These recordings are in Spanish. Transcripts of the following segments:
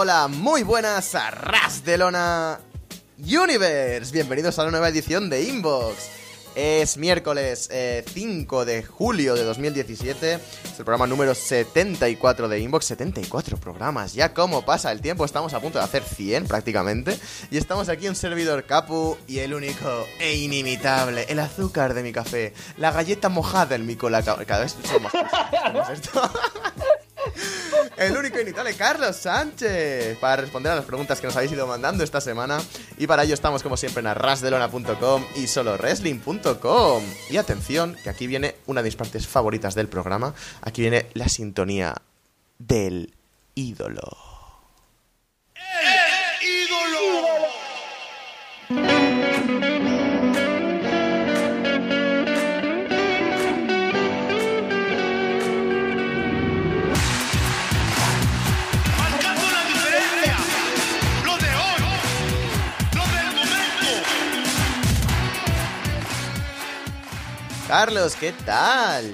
Hola, muy buenas a Ras de Lona Universe. Bienvenidos a la nueva edición de Inbox. Es miércoles 5 eh, de julio de 2017. Es el programa número 74 de Inbox. 74 programas. Ya como pasa el tiempo, estamos a punto de hacer 100 prácticamente. Y estamos aquí un servidor Capu y el único e inimitable, el azúcar de mi café, la galleta mojada en mi cola. Cada vez más. esto. el único initable Carlos Sánchez para responder a las preguntas que nos habéis ido mandando esta semana. Y para ello estamos como siempre en arrasdelona.com y solowrestling.com. Y atención, que aquí viene una de mis partes favoritas del programa. Aquí viene la sintonía del ídolo. Carlos, ¿qué tal?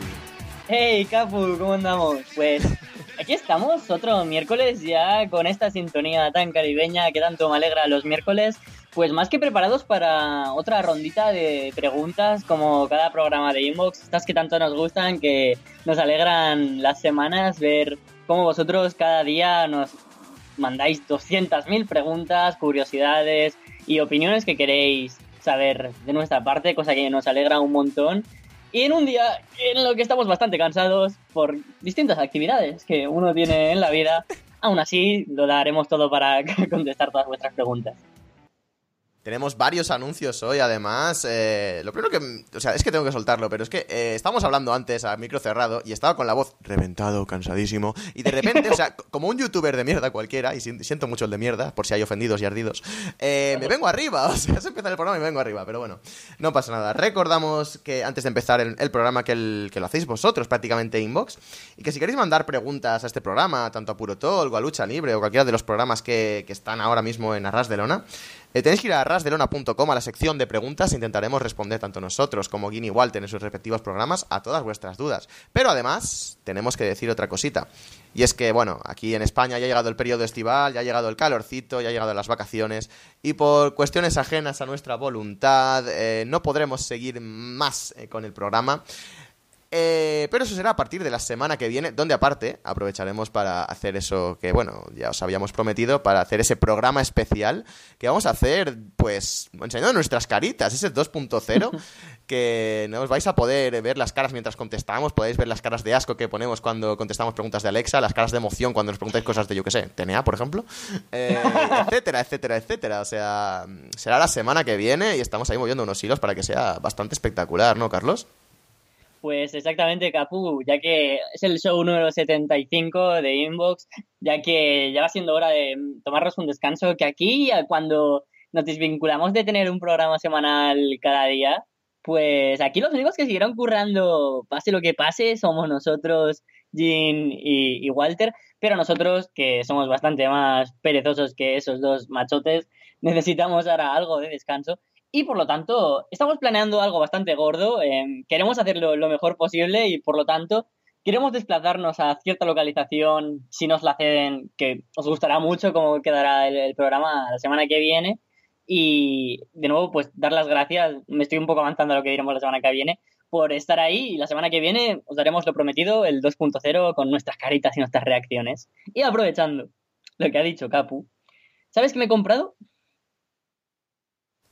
Hey, Capu, ¿cómo andamos? Pues aquí estamos, otro miércoles ya con esta sintonía tan caribeña que tanto me alegra los miércoles. Pues más que preparados para otra rondita de preguntas como cada programa de Inbox, estas que tanto nos gustan, que nos alegran las semanas, ver cómo vosotros cada día nos mandáis 200.000 preguntas, curiosidades y opiniones que queréis saber de nuestra parte, cosa que nos alegra un montón. Y en un día en lo que estamos bastante cansados por distintas actividades que uno tiene en la vida, aún así lo daremos todo para contestar todas vuestras preguntas. Tenemos varios anuncios hoy, además. Eh, lo primero que. O sea, es que tengo que soltarlo, pero es que eh, estábamos hablando antes a micro cerrado y estaba con la voz reventado, cansadísimo. Y de repente, o sea, como un youtuber de mierda cualquiera, y siento mucho el de mierda, por si hay ofendidos y ardidos, eh, me vengo arriba. O sea, se empieza el programa y me vengo arriba, pero bueno, no pasa nada. Recordamos que antes de empezar el, programa, que, el, que lo hacéis vosotros prácticamente inbox, y que si queréis mandar preguntas a este programa, tanto a Puro Talk o a Lucha Libre o cualquiera de los programas que, que están ahora mismo en Arras de Lona, eh, tenéis que ir a rasdelona.com a la sección de preguntas e intentaremos responder tanto nosotros como Guinea Walter en sus respectivos programas a todas vuestras dudas. Pero además, tenemos que decir otra cosita. Y es que, bueno, aquí en España ya ha llegado el periodo estival, ya ha llegado el calorcito, ya ha llegado las vacaciones y por cuestiones ajenas a nuestra voluntad eh, no podremos seguir más eh, con el programa. Eh, pero eso será a partir de la semana que viene, donde aparte aprovecharemos para hacer eso que, bueno, ya os habíamos prometido, para hacer ese programa especial que vamos a hacer, pues, enseñando nuestras caritas, ese 2.0, que no os vais a poder ver las caras mientras contestamos, podéis ver las caras de asco que ponemos cuando contestamos preguntas de Alexa, las caras de emoción cuando nos preguntáis cosas de, yo qué sé, TNA, por ejemplo, eh, etcétera, etcétera, etcétera. O sea, será la semana que viene y estamos ahí moviendo unos hilos para que sea bastante espectacular, ¿no, Carlos? Pues exactamente, Capu, ya que es el show número 75 de Inbox, ya que ya va siendo hora de tomarnos un descanso, que aquí cuando nos desvinculamos de tener un programa semanal cada día, pues aquí los únicos que siguieron currando, pase lo que pase, somos nosotros, Jean y, y Walter, pero nosotros, que somos bastante más perezosos que esos dos machotes, necesitamos ahora algo de descanso y por lo tanto estamos planeando algo bastante gordo, em, queremos hacerlo lo mejor posible y por lo tanto queremos desplazarnos a cierta localización si nos la ceden, que os gustará mucho cómo quedará el, programa la semana que viene. Y de nuevo, pues dar las gracias, me estoy un poco avanzando a lo que diremos la semana que viene, por estar ahí y la semana que viene os daremos lo prometido, el 2.0, con nuestras caritas y nuestras reacciones. Y aprovechando lo que ha dicho Capu, ¿sabes qué me he comprado?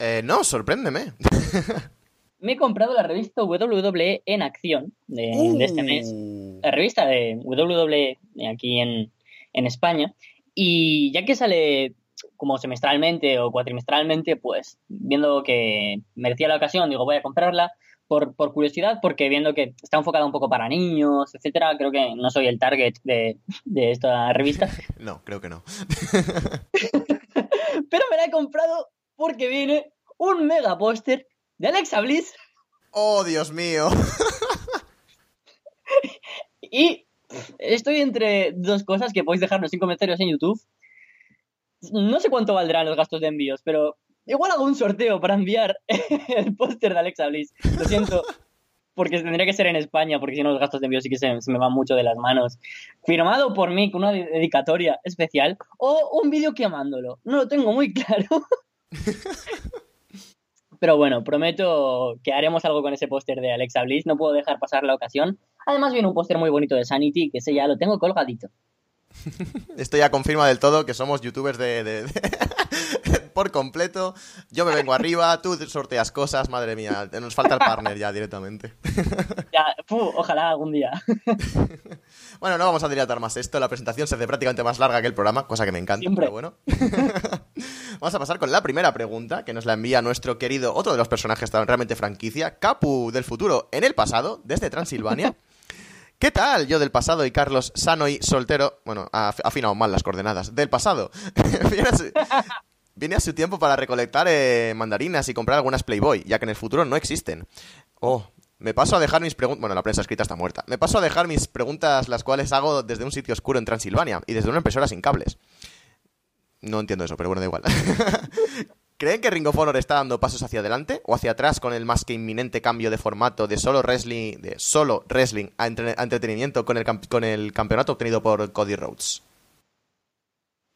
Eh, no, sorpréndeme. Me he comprado la revista WWE en acción de, este mes. Uh. La revista de WWE aquí en, España. Y ya que sale como semestralmente o cuatrimestralmente, pues viendo que merecía la ocasión, digo, voy a comprarla por, por curiosidad, porque viendo que está enfocada un poco para niños, etcétera, creo que no soy el target de, de esta revista. no, creo que no. Pero me la he comprado porque viene un mega póster de Alexa Bliss. Oh, Dios mío. y estoy entre dos cosas que podéis dejarnos sin comentarios en YouTube. No sé cuánto valdrán los gastos de envíos, pero igual hago un sorteo para enviar el póster de Alexa Bliss. Lo siento. porque tendría que ser en España, porque si no los gastos de envío sí que se, me van mucho de las manos. Firmado por mí con una dedicatoria especial o un vídeo quemándolo. No lo tengo muy claro. Pero bueno, prometo que haremos algo con ese póster de Alexa Bliss. No puedo dejar pasar la ocasión. Además viene un póster muy bonito de Sanity, que ese ya lo tengo colgadito. Esto ya confirma del todo que somos youtubers de, por completo. Yo me vengo arriba, tú sorteas cosas, madre mía, nos falta el partner ya directamente. Ya, ojalá algún día. Bueno, no vamos a dilatar más esto, la presentación se hace prácticamente más larga que el programa, cosa que me encanta, pero bueno. vamos a pasar con la primera pregunta, que nos la envía nuestro querido, otro de los personajes realmente franquicia, Capu del futuro en el pasado, desde Transilvania. ¿Qué tal? Yo del pasado y Carlos sano y soltero. Bueno, ha afinado mal las coordenadas. Del pasado. Viene a su tiempo para recolectar eh, mandarinas y comprar algunas Playboy, ya que en el futuro no existen. Oh, me paso a dejar mis preguntas. Bueno, la prensa escrita está muerta. Me paso a dejar mis preguntas, las cuales hago desde un sitio oscuro en Transilvania y desde una impresora sin cables. No entiendo eso, pero bueno, da igual. ¿Creen que Ring of Honor está dando pasos hacia adelante o hacia atrás con el más que inminente cambio de formato de solo wrestling, de solo wrestling a, entretenimiento con el, campeonato obtenido por Cody Rhodes?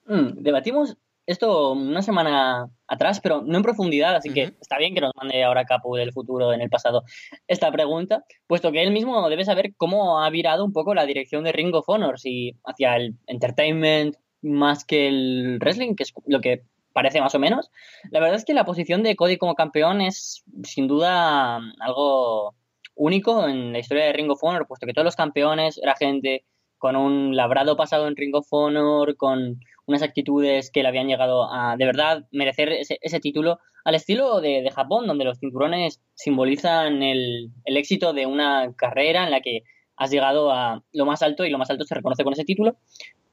Mm, debatimos esto una semana atrás, pero no en profundidad, así que está bien que nos mande ahora Capu del futuro en el pasado esta pregunta, puesto que él mismo debe saber cómo ha virado un poco la dirección de Ring of Honor, si hacia el entertainment más que el wrestling, que es lo que parece más o menos. La verdad es que la posición de Cody como campeón es sin duda algo único en la historia de Ring of Honor, puesto que todos los campeones era gente con un labrado pasado en Ring of Honor, con unas actitudes que le habían llegado a de verdad merecer ese, título, al estilo de, Japón, donde los cinturones simbolizan el, éxito de una carrera en la que has llegado a lo más alto y lo más alto se reconoce con ese título.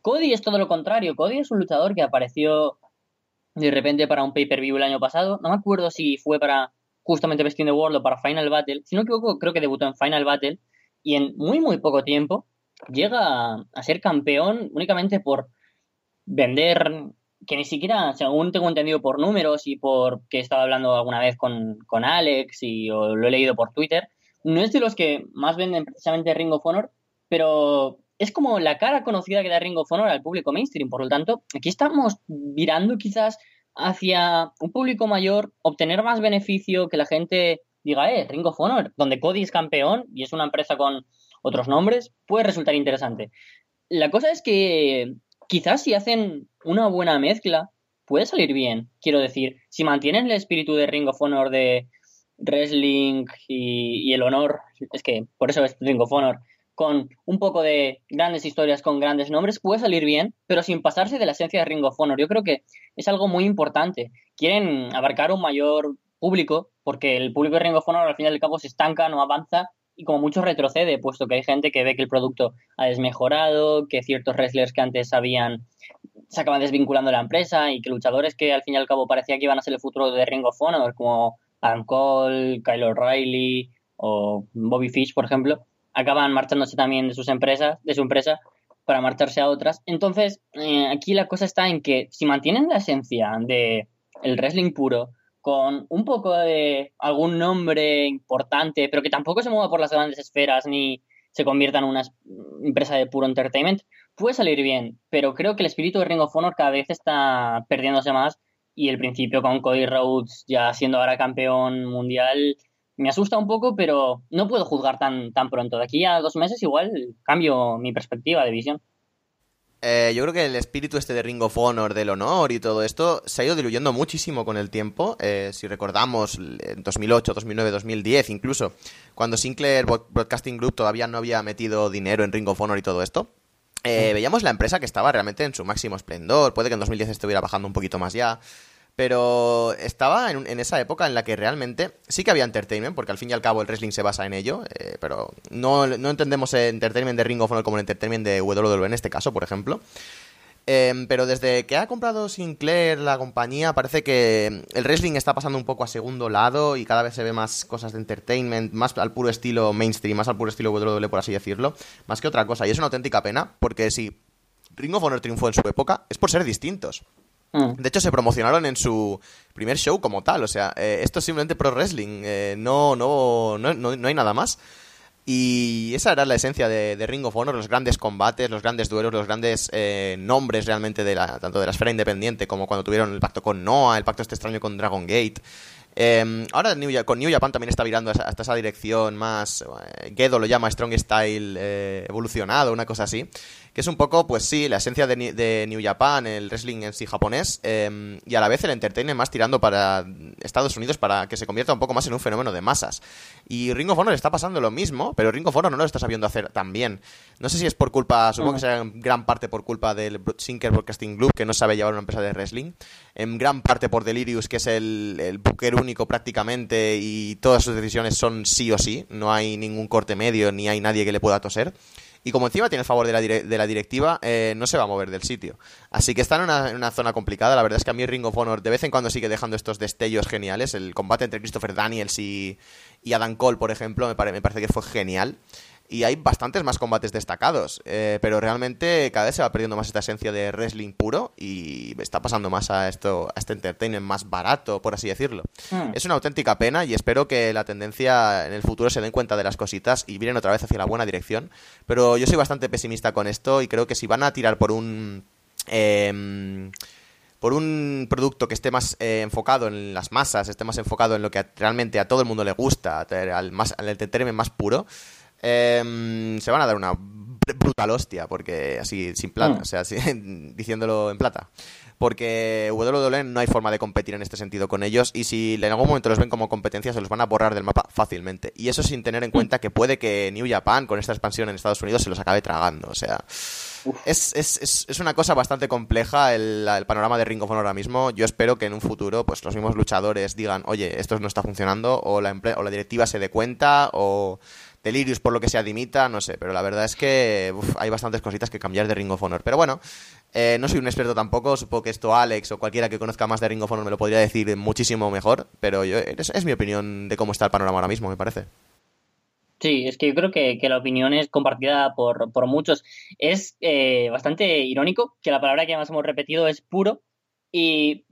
Cody es todo lo contrario, Cody es un luchador que apareció de repente para un pay-per-view el año pasado, no me acuerdo si fue para justamente Best in World o para Final Battle, si no equivoco creo que debutó en Final Battle y en muy muy poco tiempo llega a ser campeón únicamente por vender, que ni siquiera, según tengo entendido por números y por que he estado hablando alguna vez con, Alex y o lo he leído por Twitter, no es de los que más venden precisamente Ring of Honor, pero es como la cara conocida que da Ring of Honor al público mainstream. Por lo tanto, aquí estamos virando quizás hacia un público mayor, obtener más beneficio, que la gente diga, eh, Ring of Honor, donde Cody es campeón y es una empresa con otros nombres, puede resultar interesante. La cosa es que quizás si hacen una buena mezcla, puede salir bien. Quiero decir, si mantienen el espíritu de Ring of Honor de wrestling y, el honor, es que por eso es Ring of Honor, con un poco de grandes historias con grandes nombres, puede salir bien, pero sin pasarse de la esencia de Ring of Honor. Yo creo que es algo muy importante. Quieren abarcar un mayor público, porque el público de Ring of Honor al fin y al cabo se estanca, no avanza y como mucho retrocede, puesto que hay gente que ve que el producto ha desmejorado, que ciertos wrestlers que antes habían se acaban desvinculando de la empresa y que luchadores que al fin y al cabo parecía que iban a ser el futuro de Ring of Honor, como Adam Cole, Kyle O'Reilly o Bobby Fish, por ejemplo, acaban marchándose también de sus empresas, de su empresa, para marcharse a otras. Entonces, eh, aquí la cosa está en que si mantienen la esencia de el wrestling puro, con un poco de algún nombre importante, pero que tampoco se mueva por las grandes esferas ni se convierta en una empresa de puro entertainment, puede salir bien, pero creo que el espíritu de Ring of Honor cada vez está perdiéndose más y el principio con Cody Rhodes ya siendo ahora campeón mundial me asusta un poco, pero no puedo juzgar tan, tan pronto. De aquí a dos meses igual cambio mi perspectiva de visión. Eh, yo creo que el espíritu este de Ring of Honor, del honor y todo esto, se ha ido diluyendo muchísimo con el tiempo. Eh, si recordamos, en 2008, 2009, 2010 incluso, cuando Sinclair Broadcasting Group todavía no había metido dinero en Ring of Honor y todo esto, eh, veíamos la empresa que estaba realmente en su máximo esplendor. Puede que en 2010 estuviera bajando un poquito más ya. Pero estaba en, esa época en la que realmente sí que había entertainment, porque al fin y al cabo el wrestling se basa en ello, eh, pero no, entendemos el entertainment de Ring of Honor como el entertainment de WWE en este caso, por ejemplo. Em, pero desde que ha comprado Sinclair la compañía, parece que el wrestling está pasando un poco a segundo lado y cada vez se ve más cosas de entertainment, más al puro estilo mainstream, más al puro estilo WWE, por así decirlo, más que otra cosa. Y es una auténtica pena, porque si Ring of Honor triunfó en su época, es por ser distintos. Mm. De hecho, se promocionaron en su primer show como tal. O sea, eh, esto es simplemente pro wrestling. eh, no, no, no, no, hay nada más. Y esa era la esencia de, Ring of Honor, los grandes combates, los grandes duelos, los grandes eh, nombres realmente de tanto de la esfera independiente como cuando tuvieron el pacto con Noah, el pacto este extraño con Dragon Gate. Eh, ahora con New Japan también está virando hasta esa dirección más, eh, Gedo lo llama Strong Style eh, evolucionado, una cosa así, que es un poco, pues sí, la esencia de, New Japan, el wrestling en sí japonés, eh, y a la vez el entertainment más tirando para Estados Unidos para que se convierta un poco más en un fenómeno de masas. Y Ring of Honor está pasando lo mismo, pero Ring of Honor no lo está sabiendo hacer tan bien. No sé si es por culpa, supongo que será en gran parte por culpa del Sinker Broadcasting Group, que no sabe llevar una empresa de wrestling. En gran parte por Delirious, que es el, el booker único prácticamente y todas sus decisiones son sí o sí. No hay ningún corte medio ni hay nadie que le pueda toser. Y como encima tiene el favor de la, de la directiva, eh, no se va a mover del sitio. Así que está en una, zona complicada. La verdad es que a mí Ring of Honor de vez en cuando sigue dejando estos destellos geniales. El combate entre Christopher Daniels y, y Adam Cole, por ejemplo, me parece que fue genial. Y hay bastantes más combates destacados. eh, pero realmente cada vez se va perdiendo más esta esencia de wrestling puro y está pasando más a esto a este entertainment más barato, por así decirlo. Mm. Es una auténtica pena y espero que la tendencia en el futuro se den cuenta de las cositas y vienen otra vez hacia la buena dirección. Pero yo soy bastante pesimista con esto y creo que si van a tirar por un... em, por un producto que esté más eh, enfocado en las masas, esté más enfocado en lo que realmente a todo el mundo le gusta, al, más, al entertainment más puro, em, se van a dar una br- brutal hostia, porque así, sin plata, Mm. o sea, así, diciéndolo en plata. Porque WWE no hay forma de competir en este sentido con ellos y si en algún momento los ven como competencia se los van a borrar del mapa fácilmente. Y eso sin tener en cuenta que puede que New Japan con esta expansión en Estados Unidos se los acabe tragando. O sea, es, es, es, es una cosa bastante compleja el, el panorama de Ring of Honor ahora mismo. Yo espero que en un futuro pues los mismos luchadores digan, oye, esto no está funcionando o la, o la directiva se dé cuenta o Delirious por lo que sea dimita, no sé. Pero la verdad es que hay bastantes cositas que cambiar de Ring of Honor. Pero bueno, eh, no soy un experto tampoco. Supongo que esto Alex o cualquiera que conozca más de Ring of Honor me lo podría decir muchísimo mejor. Pero yo, es, es mi opinión de cómo está el panorama ahora mismo, me parece. Sí, es que yo creo que, que la opinión es compartida por, por muchos. Es eh, bastante irónico que la palabra que más hemos repetido es puro y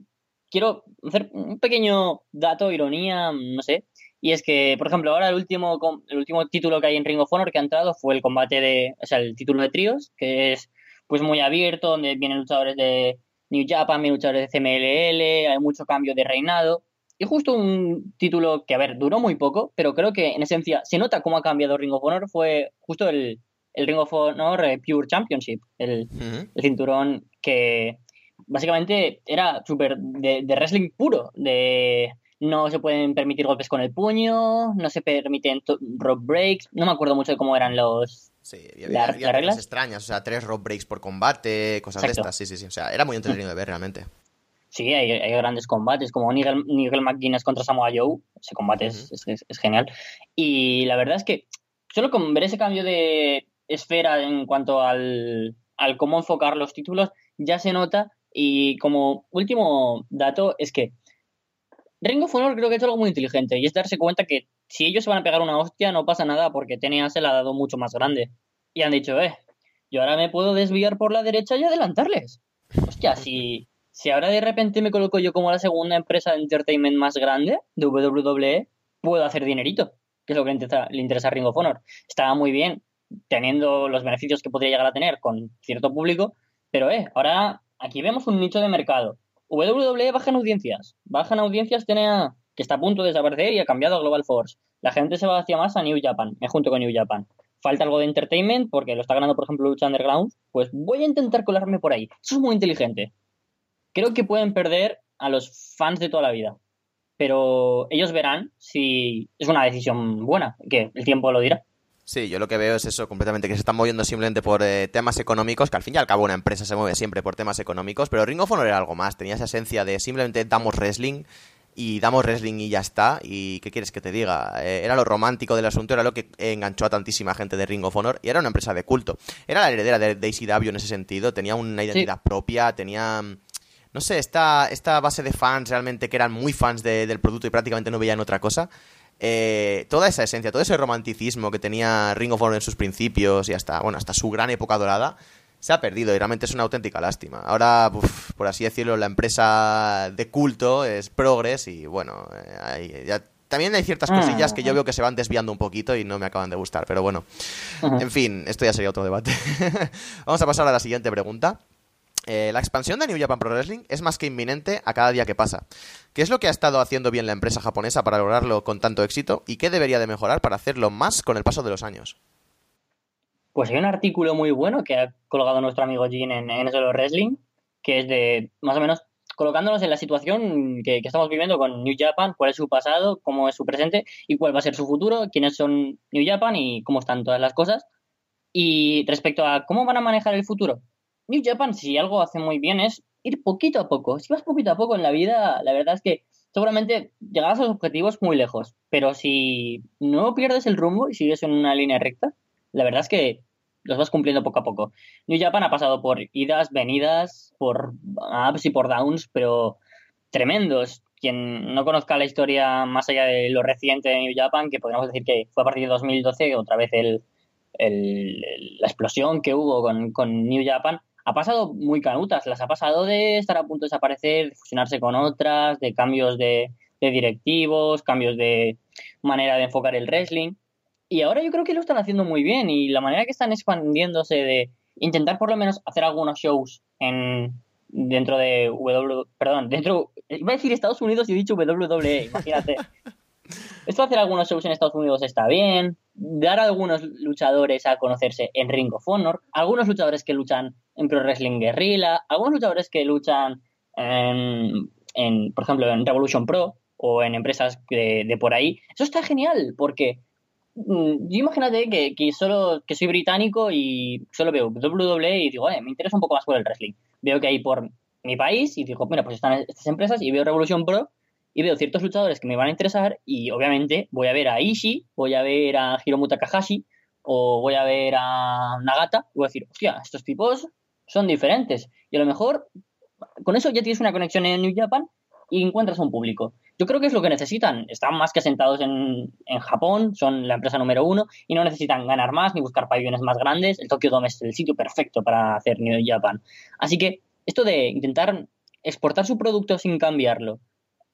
quiero hacer un pequeño dato, ironía, no sé. Y es que, por ejemplo, ahora el último, el último título que hay en Ring of Honor que ha entrado fue el combate de, o sea, el título de tríos, que es pues muy abierto, donde vienen luchadores de New Japan, vienen luchadores de CMLL, hay mucho cambio de reinado. Y justo un título que, a ver, duró muy poco, pero creo que en esencia se nota cómo ha cambiado Ring of Honor. Fue justo el, el Ring of Honor eh, Pure Championship, el, el cinturón que básicamente era súper de, de wrestling puro, de no se pueden permitir golpes con el puño, no se permiten rope breaks, no me acuerdo mucho de cómo eran los... Sí, había, ¿las reglas extrañas, o sea, tres rope breaks por combate, cosas Exacto. de estas, sí, sí, sí. O sea, era muy entretenido de ver realmente. Sí, hay, hay grandes combates, como Nigel, Nigel McGuinness contra Samoa Joe, ese combate es, es- es- es genial. Y la verdad es que solo con ver ese cambio de esfera en cuanto al, al cómo enfocar los títulos, ya se nota. Y como último dato, es que Ring of Honor creo que ha hecho algo muy inteligente y es darse cuenta que si ellos se van a pegar una hostia no pasa nada porque TNA se la ha dado mucho más grande. Y han dicho, eh, yo ahora me puedo desviar por la derecha y adelantarles. Hostia, si, si ahora de repente me coloco yo como la segunda empresa de entertainment más grande de WWE, puedo hacer dinerito, que es lo que le interesa, le interesa a Ring of Honor. Estaba muy bien teniendo los beneficios que podría llegar a tener con cierto público, pero eh, ahora aquí vemos un nicho de mercado. WWE baja en audiencias, baja en audiencias TNA, que está a punto de desaparecer y ha cambiado a Global Force. La gente se va hacia más a New Japan, me junto con New Japan. Falta algo de entertainment porque lo está ganando, por ejemplo, Lucha Underground. Pues voy a intentar colarme por ahí. Eso es muy inteligente. Creo que pueden perder a los fans de toda la vida. Pero ellos verán si es una decisión buena, que el tiempo lo dirá. Sí, yo lo que veo es eso completamente, que se están moviendo simplemente por eh, temas económicos, que al fin y al cabo una empresa se mueve siempre por temas económicos, pero Ring of Honor era algo más, tenía esa esencia de simplemente damos wrestling y damos wrestling y ya está, y ¿qué quieres que te diga? Eh, era lo romántico del asunto, era lo que enganchó a tantísima gente de Ring of Honor, y era una empresa de culto. Era la heredera de, ACW en ese sentido, tenía una identidad propia, tenía... No sé, esta, esta base de fans realmente que eran muy fans de- del producto y prácticamente no veían otra cosa. Eh, toda esa esencia, todo ese romanticismo que tenía Ring of Honor en sus principios y hasta, bueno, hasta su gran época dorada, se ha perdido y realmente es una auténtica lástima. Ahora, por así decirlo, la empresa de culto es Progress y bueno, eh, también hay ciertas cosillas que yo veo que se van desviando un poquito y no me acaban de gustar, pero bueno. En fin, esto ya sería otro debate. Vamos a pasar a la siguiente pregunta. Eh, la expansión de New Japan Pro Wrestling es más que inminente a cada día que pasa. ¿Qué es lo que ha estado haciendo bien la empresa japonesa para lograrlo con tanto éxito y qué debería de mejorar para hacerlo más con el paso de los años? Pues hay un artículo muy bueno que ha colgado nuestro amigo Jin en, en Solo Wrestling, que es de más o menos colocándonos en la situación que, que, estamos viviendo con New Japan, cuál es su pasado, cómo es su presente y cuál va a ser su futuro, quiénes son New Japan y cómo están todas las cosas. Y respecto a cómo van a manejar el futuro, New Japan, si algo hace muy bien, es ir poquito a poco. Si vas poquito a poco en la vida, la verdad es que seguramente llegarás a los objetivos muy lejos. Pero si no pierdes el rumbo y sigues en una línea recta, la verdad es que los vas cumpliendo poco a poco. New Japan ha pasado por idas, venidas, por ups y por downs, pero tremendos. Quien no conozca la historia más allá de lo reciente de New Japan, que podríamos decir que fue a partir de 2012 otra vez el, la explosión que hubo con New Japan, ha pasado muy canutas. Las ha pasado de estar a punto de desaparecer, de fusionarse con otras, de cambios de, directivos, cambios de manera de enfocar el wrestling. Y ahora yo creo que lo están haciendo muy bien y la manera que están expandiéndose de intentar por lo menos hacer algunos shows en dentro de W, perdón, dentro, iba a decir Estados Unidos y he dicho WWE, imagínate. Esto hacer algunos shows en Estados Unidos está bien, dar a algunos luchadores a conocerse en Ring of Honor, algunos luchadores que luchan en Pro Wrestling Guerrilla, algunos luchadores que luchan en, por ejemplo, en Revolution Pro o en empresas de, por ahí. Eso está genial porque mm, yo imagínate que, solo que soy británico y solo veo WWE y digo, me interesa un poco más por el wrestling. Veo que hay por mi país y digo, mira, pues están estas empresas y veo Revolution Pro y veo ciertos luchadores que me van a interesar y obviamente voy a ver a Ishii, voy a ver a Hiromu Takahashi o voy a ver a Nagata y voy a decir, hostia, estos tipos son diferentes. Y a lo mejor con eso ya tienes una conexión en New Japan y encuentras un público. Yo creo que es lo que necesitan. Están más que asentados en, en Japón, son la empresa número uno y no necesitan ganar más ni buscar pabellones más grandes. El Tokyo Dome es el sitio perfecto para hacer New Japan. Así que esto de intentar exportar su producto sin cambiarlo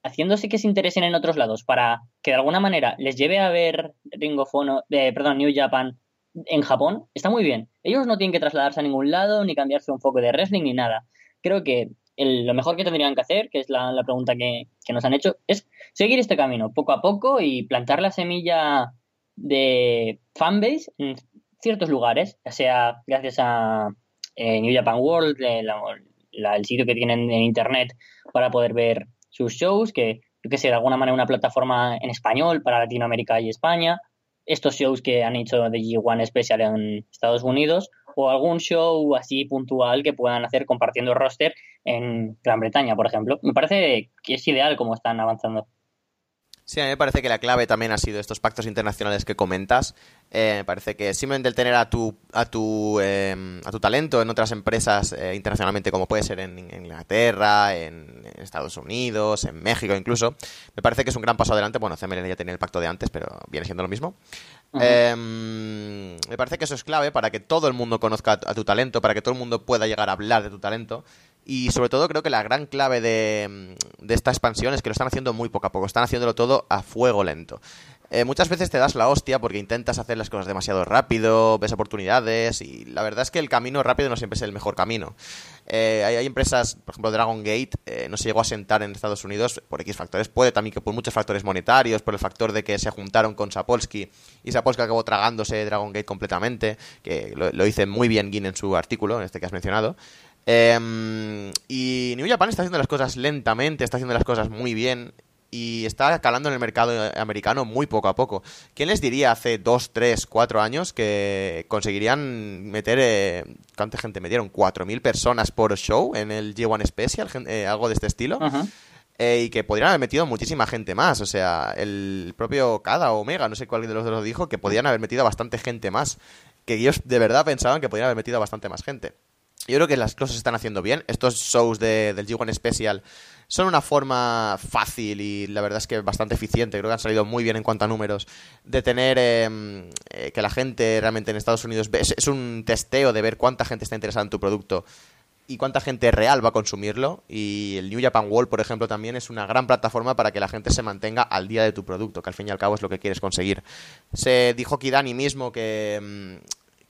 haciéndose que se interesen en otros lados para que de alguna manera les lleve a ver Ring of eh, perdón, New Japan en Japón, está muy bien. Ellos no tienen que trasladarse a ningún lado, ni cambiarse un foco de wrestling, ni nada. Creo que lo mejor que tendrían que hacer, que es la, pregunta que, nos han hecho, es seguir este camino poco a poco y plantar la semilla de fanbase en ciertos lugares, ya sea gracias a eh, New Japan World, el sitio que tienen en internet para poder ver sus shows, que yo que sé, de alguna manera una plataforma en español para Latinoamérica y España, estos shows que han hecho de G1 Special en Estados Unidos, o algún show así puntual que puedan hacer compartiendo roster en Gran Bretaña, por ejemplo. Me parece que es ideal como están avanzando. Sí, a mí me parece que la clave también ha sido estos pactos internacionales que comentas. Eh, me parece que simplemente el tener a tu, a tu, em, a tu talento en otras empresas eh, internacionalmente, como puede ser en, Inglaterra, en, Estados Unidos, en México incluso, me parece que es un gran paso adelante. Bueno, CMLN ya tenía el pacto de antes, pero viene siendo lo mismo. Em, me parece que eso es clave para que todo el mundo conozca a tu talento, para que todo el mundo pueda llegar a hablar de tu talento y sobre todo creo que la gran clave de, de, esta expansión es que lo están haciendo muy poco a poco, están haciéndolo todo a fuego lento. Eh, muchas veces te das la hostia porque intentas hacer las cosas demasiado rápido, ves oportunidades y la verdad es que el camino rápido no siempre es el mejor camino. Eh, hay, empresas, por ejemplo Dragon Gate, eh, no se llegó a sentar en Estados Unidos por X factores, puede también que por muchos factores monetarios, por el factor de que se juntaron con Sapolsky y Sapolsky acabó tragándose Dragon Gate completamente, que lo, lo dice muy bien Gin en su artículo, en este que has mencionado. Em, y New Japan está haciendo las cosas lentamente, está haciendo las cosas muy bien y está calando en el mercado americano muy poco a poco. ¿Quién les diría hace 2, 3, 4 años que conseguirían meter... Eh, ¿Cuánta gente metieron? ¿4.000 personas por show en el G1 Special? Eh, algo de este estilo. Eh, y que podrían haber metido muchísima gente más. O sea, el propio Kada o Omega, no sé cuál de los dos lo dijo, que podrían haber metido bastante gente más. Que ellos de verdad pensaban que podrían haber metido bastante más gente. Yo creo que las cosas se están haciendo bien. Estos shows de, del G1 Special son una forma fácil y la verdad es que bastante eficiente. Creo que han salido muy bien en cuanto a números. De tener em, eh, que la gente realmente en Estados Unidos es, un testeo de ver cuánta gente está interesada en tu producto y cuánta gente real va a consumirlo. Y el New Japan World, por ejemplo, también es una gran plataforma para que la gente se mantenga al día de tu producto, que al fin y al cabo es lo que quieres conseguir. Se dijo Kidani mismo que, em,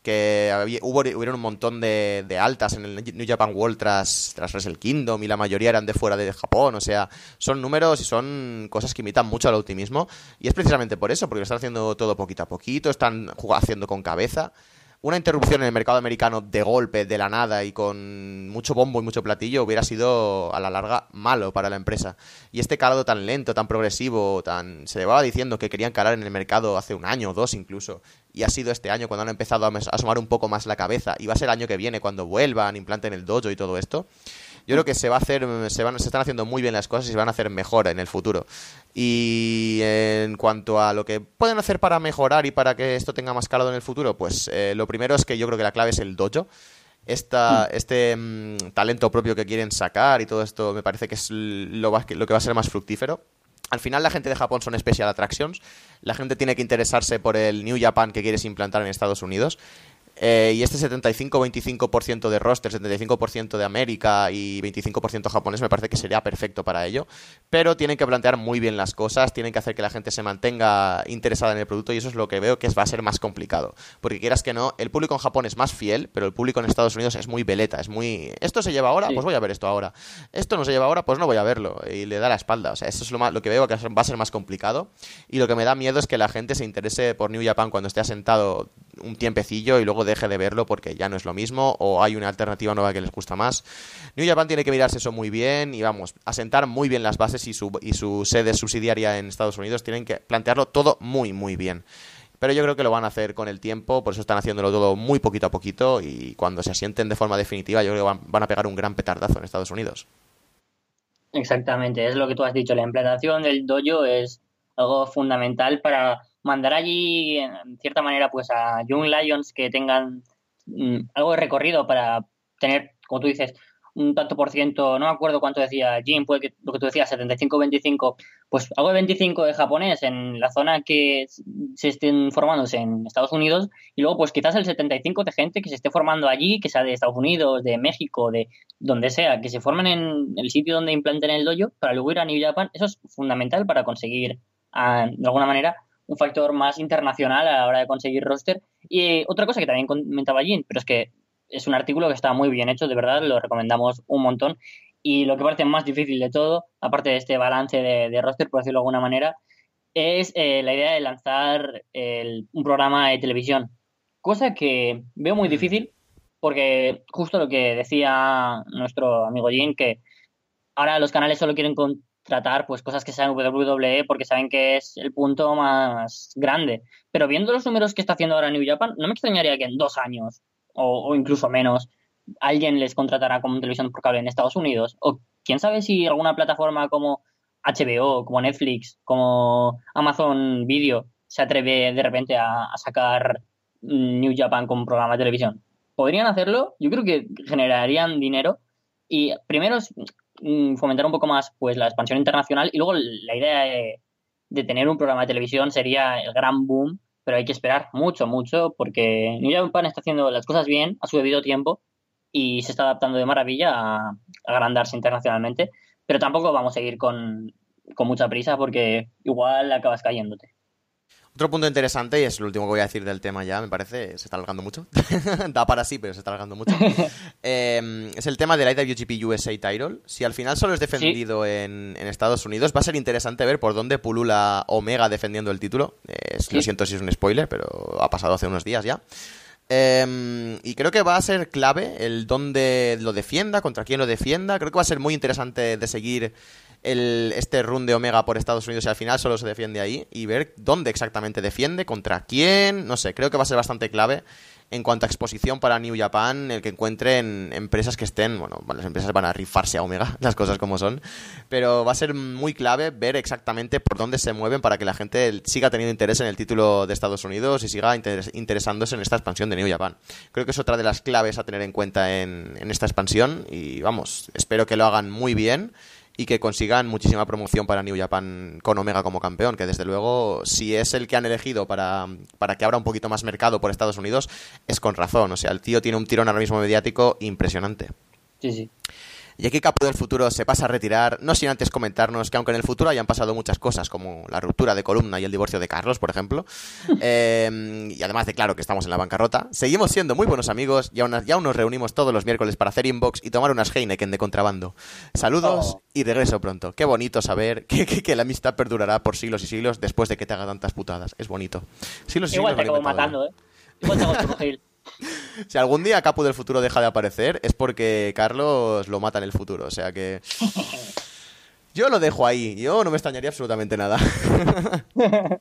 que había, hubo, hubieron un montón de, de, altas en el New Japan World tras, tras Wrestle Kingdom y la mayoría eran de fuera de Japón, o sea, son números y son cosas que imitan mucho al optimismo y es precisamente por eso, porque lo están haciendo todo poquito a poquito, están haciendo con cabeza una interrupción en el mercado americano de golpe, de la nada y con mucho bombo y mucho platillo hubiera sido a la larga malo para la empresa. Y este calado tan lento, tan progresivo, tan se llevaba diciendo que querían calar en el mercado hace un año o dos incluso. Y ha sido este año cuando han empezado a asomar un poco más la cabeza. Y va a ser el año que viene cuando vuelvan, implanten el dojo y todo esto. Yo creo que se va a hacer, se, van, se están haciendo muy bien las cosas y se van a hacer mejor en el futuro. Y en cuanto a lo que pueden hacer para mejorar y para que esto tenga más calado en el futuro, pues eh, lo primero es que yo creo que la clave es el dojo. Esta, este mm, talento propio que quieren sacar y todo esto me parece que es lo, lo que va a ser más fructífero. Al final la gente de Japón son special attractions. La gente tiene que interesarse por el New Japan que quieres implantar en Estados Unidos. Eh, y este 75-25% de roster, 75% de América y 25% japonés me parece que sería perfecto para ello. Pero tienen que plantear muy bien las cosas, tienen que hacer que la gente se mantenga interesada en el producto y eso es lo que veo que va a ser más complicado. Porque quieras que no, el público en Japón es más fiel, pero el público en Estados Unidos es muy veleta, es muy... Esto se lleva ahora, pues voy a ver esto ahora. Esto no se lleva ahora, pues no voy a verlo. Y le da la espalda. O sea, eso es lo, más, lo que veo que va a ser más complicado. Y lo que me da miedo es que la gente se interese por New Japan cuando esté asentado un tiempecillo y luego deje de verlo porque ya no es lo mismo o hay una alternativa nueva que les gusta más. New Japan tiene que mirarse eso muy bien y vamos, asentar muy bien las bases y su, y su sede subsidiaria en Estados Unidos. Tienen que plantearlo todo muy, muy bien. Pero yo creo que lo van a hacer con el tiempo, por eso están haciéndolo todo muy poquito a poquito y cuando se asienten de forma definitiva yo creo que van, van a pegar un gran petardazo en Estados Unidos. Exactamente, es lo que tú has dicho, la implantación del dojo es algo fundamental para mandar allí, en cierta manera, pues a Young Lions que tengan mm, algo de recorrido para tener, como tú dices, un tanto por ciento, no me acuerdo cuánto decía Jim, puede que lo que tú decías, 75-25, pues algo de 25 de japonés en la zona que se estén formándose en Estados Unidos y luego pues quizás el 75 de gente que se esté formando allí, que sea de Estados Unidos, de México, de donde sea, que se formen en el sitio donde implanten el dojo para luego ir a New Japan, eso es fundamental para conseguir de alguna manera un factor más internacional a la hora de conseguir roster. Y eh, otra cosa que también comentaba Jin, pero es que es un artículo que está muy bien hecho, de verdad, lo recomendamos un montón. Y lo que parece más difícil de todo, aparte de este balance de, roster, por decirlo de alguna manera, es eh, la idea de lanzar un programa de televisión. Cosa que veo muy mm. difícil, porque justo lo que decía nuestro amigo Jin, que ahora los canales solo quieren con tratar pues cosas que sean WWE porque saben que es el punto más grande. Pero viendo los números que está haciendo ahora New Japan, no me extrañaría que en dos años o, incluso menos alguien les contratará como televisión por cable en Estados Unidos. O quién sabe si alguna plataforma como HBO, como Netflix, como Amazon Video se atreve de repente a, sacar New Japan como programa de televisión. ¿Podrían hacerlo? Yo creo que generarían dinero. Y primero fomentar un poco más pues la expansión internacional y luego la idea de, tener un programa de televisión sería el gran boom, pero hay que esperar mucho, mucho porque New Japan está haciendo las cosas bien a su debido tiempo y se está adaptando de maravilla a, agrandarse internacionalmente, pero tampoco vamos a ir con, con mucha prisa porque igual acabas cayéndote. Otro punto interesante, y es lo último que voy a decir del tema ya, me parece, se está alargando mucho. da para sí, pero se está alargando mucho. Em, es el tema del IWGP USA Title. Si al final solo es defendido en, Estados Unidos, va a ser interesante ver por dónde pulula Omega defendiendo el título. Lo siento si es un spoiler, pero ha pasado hace unos días ya. Em, y creo que va a ser clave el dónde lo defienda, contra quién lo defienda. Creo que va a ser muy interesante de seguir el, este run de Omega por Estados Unidos y al final solo se defiende ahí y ver dónde exactamente defiende, contra quién, no sé, creo que va a ser bastante clave en cuanto a exposición para New Japan, el que encuentren empresas que estén, bueno, las empresas van a rifarse a Omega, las cosas como son, pero va a ser muy clave ver exactamente por dónde se mueven para que la gente siga teniendo interés en el título de Estados Unidos y siga interesándose en esta expansión de New Japan. Creo que es otra de las claves a tener en cuenta en, en esta expansión y vamos, espero que lo hagan muy bien y que consigan muchísima promoción para New Japan con Omega como campeón, que desde luego, si es el que han elegido para, para que abra un poquito más mercado por Estados Unidos, es con razón. O sea, el tío tiene un tirón ahora mismo mediático impresionante. Sí, sí. Y aquí Capo del Futuro se pasa a retirar, no sin antes comentarnos que aunque en el futuro hayan pasado muchas cosas, como la ruptura de columna y el divorcio de Carlos, por ejemplo, eh, y además de claro que estamos en la bancarrota, seguimos siendo muy buenos amigos y aún, ya nos reunimos todos los miércoles para hacer inbox y tomar unas Heineken de contrabando. Saludos oh. y regreso pronto. Qué bonito saber que, la amistad perdurará por siglos y siglos después de que te haga tantas putadas. Es bonito. Igual te acabo matando, ¿eh? Igual te si algún día Capu del futuro deja de aparecer, es porque Carlos lo mata en el futuro. O sea que. Yo lo dejo ahí. Yo no me extrañaría absolutamente nada.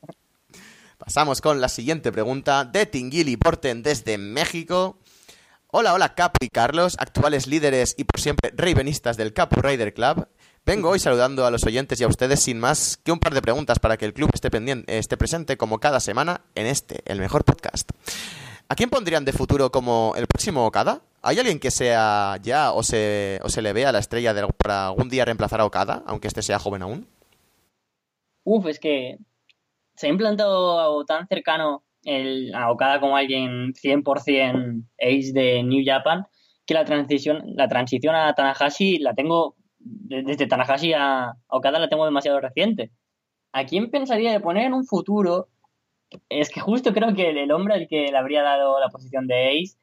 Pasamos con la siguiente pregunta de Tingili Porten desde México. Hola, hola Capu y Carlos, actuales líderes y por siempre ravenistas del Capu Rider Club. Vengo hoy saludando a los oyentes y a ustedes sin más que un par de preguntas para que el club esté, pendiente, esté presente como cada semana en este, el mejor podcast. ¿A quién pondrían de futuro como el próximo Okada? ¿Hay alguien que sea ya o se, o se le vea la estrella para algún día reemplazar a Okada, aunque este sea joven aún? Uf, es que se ha implantado tan cercano el, a Okada como alguien 100% ace de New Japan que la transición, la transición a Tanahashi la tengo, desde Tanahashi a Okada la tengo demasiado reciente. ¿A quién pensaría de poner en un futuro es que justo creo que el hombre al que le habría dado la posición de Ace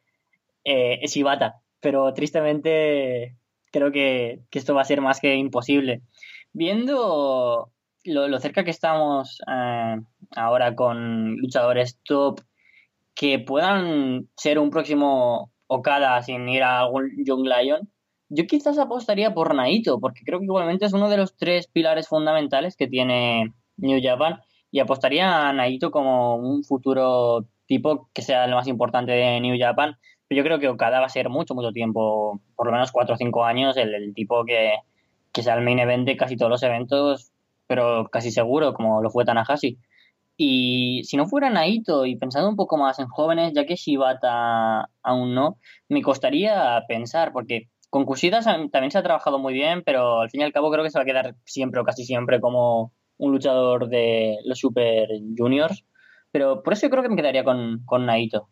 eh, es Ibata, pero tristemente creo que, esto va a ser más que imposible. Viendo lo, cerca que estamos eh, ahora con luchadores top que puedan ser un próximo Okada sin ir a algún Young Lion, yo quizás apostaría por Naito, porque creo que igualmente es uno de los tres pilares fundamentales que tiene New Japan y apostaría a Naito como un futuro tipo que sea lo más importante de New Japan. Pero yo creo que Okada va a ser mucho, mucho tiempo, por lo menos 4 o 5 años, el, tipo que, que, sea el main event de casi todos los eventos, pero casi seguro, como lo fue Tanahashi. Y si no fuera Naito y pensando un poco más en jóvenes, ya que Shibata aún no, me costaría pensar, porque con Kushida también se ha trabajado muy bien, pero al fin y al cabo creo que se va a quedar siempre o casi siempre como un luchador de los Super Juniors. Pero por eso yo creo que me quedaría con, con Naito.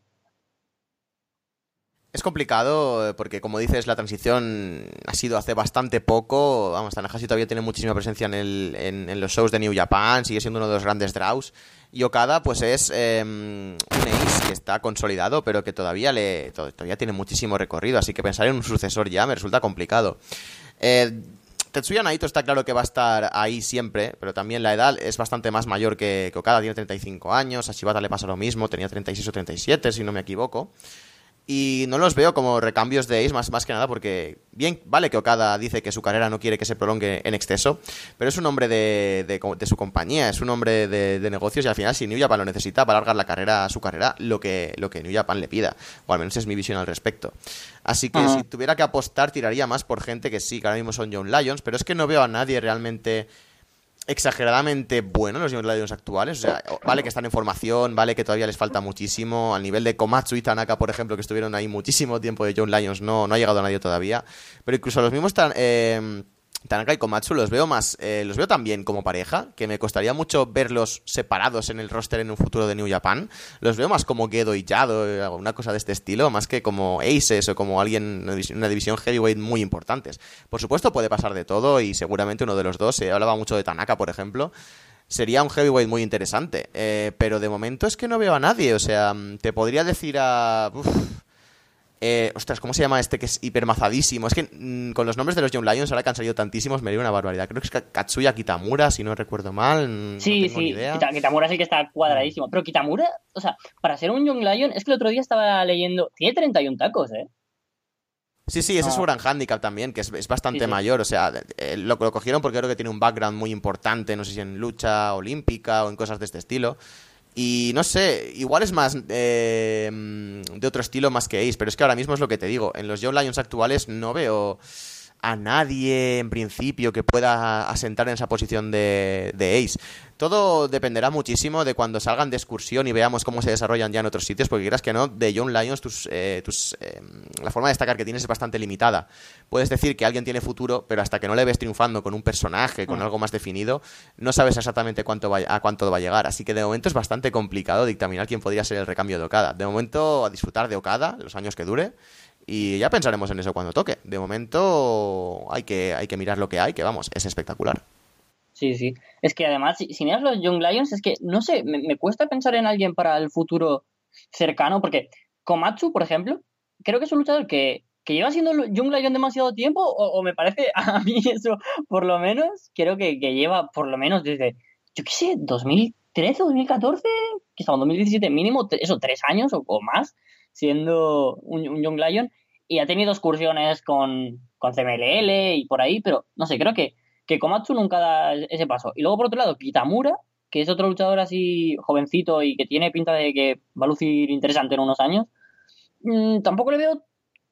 Es complicado eh, porque, como dices, la transición ha sido hace bastante poco. Vamos, Tanahashi todavía tiene muchísima presencia en, el, en, los shows de New Japan, sigue siendo uno de los grandes draws. Y Okada, pues es em, un ace que está consolidado, pero que todavía, le, todavía tiene muchísimo recorrido. Así que pensar en un sucesor ya me resulta complicado. Eh, Tetsuya Naito está claro que va a estar ahí siempre, pero también la edad es bastante más mayor que, que Okada, tiene 35 años, a Shibata le pasa lo mismo, tenía 36 o 37, si no me equivoco. Y no los veo como recambios de Ace, más, más que nada porque, bien, vale que Okada dice que su carrera no quiere que se prolongue en exceso, pero es un hombre de, de, su compañía, es un hombre de, negocios y al final si New Japan lo necesita para alargar la carrera, su carrera, lo que, lo que New Japan le pida, o al menos es mi visión al respecto. Así que si tuviera que apostar, tiraría más por gente que sí, que ahora mismo son John Lions, pero es que no veo a nadie realmente exageradamente bueno los Young actuales. O sea, vale que están en formación, vale que todavía les falta muchísimo. Al nivel de Komatsu y Tanaka, por ejemplo, que estuvieron ahí muchísimo tiempo de Young Lions, no, no ha llegado a nadie todavía. Pero incluso los mismos. Eh, Tanaka y Komatsu los veo más, eh, los veo también como pareja, que me costaría mucho verlos separados en el roster en un futuro de New Japan. Los veo más como Gedo y Yado, eh, una cosa de este estilo, más que como Aces o como alguien, una división heavyweight muy importantes. Por supuesto puede pasar de todo y seguramente uno de los dos, se hablaba mucho de Tanaka, por ejemplo, sería un heavyweight muy interesante. Eh, pero de momento es que no veo a nadie, o sea, te podría decir a... Eh, ostras, ¿cómo se llama este que es hipermazadísimo? Es que mm, con los nombres de los Young Lions, ahora que han salido tantísimos, me dio una barbaridad. Creo que es Katsuya Kitamura, si no recuerdo mal. Mm, sí, sí, Kitamura sí que está cuadradísimo. Pero Kitamura, o sea, para ser un Young Lion, es que el otro día estaba leyendo, tiene 31 tacos, ¿eh? Sí, sí, ese es su gran handicap también, que es, bastante mayor. O sea, eh, lo, lo, cogieron porque creo que tiene un background muy importante, no sé si en lucha olímpica o en cosas de este estilo. Y no sé, igual es más eh, de otro estilo más que Ace, pero es que ahora mismo es lo que te digo. En los Young Lions actuales no veo a nadie en principio que pueda asentar en esa posición de, Ace. Todo dependerá muchísimo de cuando salgan de excursión y veamos cómo se desarrollan ya en otros sitios, porque quieras que no, de Young Lions tus, eh, tus, eh, la forma de destacar que tienes es bastante limitada. Puedes decir que alguien tiene futuro, pero hasta que no le ves triunfando con un personaje, con mm. algo más definido, no sabes exactamente cuánto va, a cuánto va a llegar. Así que de momento es bastante complicado dictaminar quién podría ser el recambio de Okada. De momento a disfrutar de Okada, los años que dure y ya pensaremos en eso cuando toque. De momento hay que, hay que mirar lo que hay, que vamos, es espectacular. Sí, sí. Es que además, si, miras los Young Lions, es que, no sé, me, cuesta pensar en alguien para el futuro cercano, porque Komatsu, por ejemplo, creo que es un luchador que, lleva siendo Young Lion demasiado tiempo, o, me parece a mí eso, por lo menos, creo que, lleva por lo menos desde, yo qué sé, 2013, 2014, que estamos en 2017, mínimo, eso, tres años o más, siendo un, Young Lion y ha tenido excursiones con, con CMLL y por ahí, pero no sé, creo que, que Komatsu nunca da ese paso. Y luego por otro lado, Kitamura, que es otro luchador así jovencito y que tiene pinta de que va a lucir interesante en unos años, mm, tampoco le veo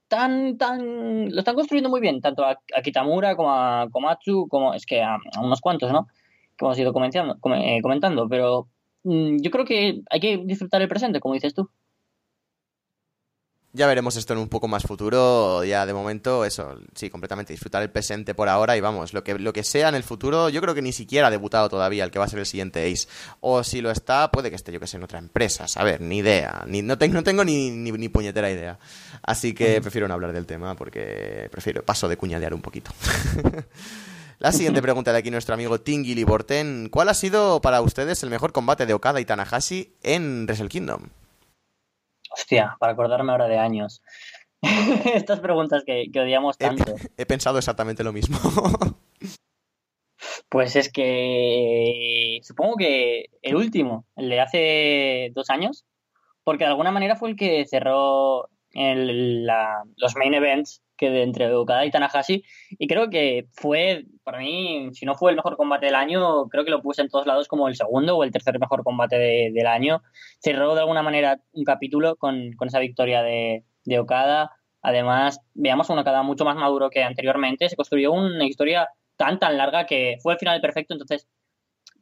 tan, tan... Lo están construyendo muy bien, tanto a, Kitamura como a Komatsu, como es que a, unos cuantos, ¿no? Que hemos ido comentando, eh, comentando pero mm, yo creo que hay que disfrutar el presente, como dices tú. Ya veremos esto en un poco más futuro. Ya de momento, eso, sí, completamente disfrutar el presente por ahora y vamos, lo que, lo que sea en el futuro, yo creo que ni siquiera ha debutado todavía el que va a ser el siguiente Ace. O si lo está, puede que esté, yo que sé, en otra empresa, a ver, ni idea. Ni, no, no tengo ni, ni, puñetera idea. Así que prefiero no hablar del tema porque prefiero, paso de cuñadear un poquito. La siguiente pregunta de aquí nuestro amigo Tingili Borten. ¿Cuál ha sido para ustedes el mejor combate de Okada y Tanahashi en Wrestle Kingdom? Hostia, para acordarme ahora de años. Estas preguntas que, odiamos tanto. He, pensado exactamente lo mismo. pues es que supongo que el último, el de hace dos años, porque de alguna manera fue el que cerró los main events que de entre Okada y Tanahashi. Y creo que fue para mí si no fue el mejor combate del año creo que lo puse en todos lados como el segundo o el tercer mejor combate del año. Cerró de alguna manera un capítulo con, esa victoria de, de Okada. Además veamos a un Okada mucho más maduro que anteriormente. Se construyó una historia tan tan larga que fue el final perfecto. Entonces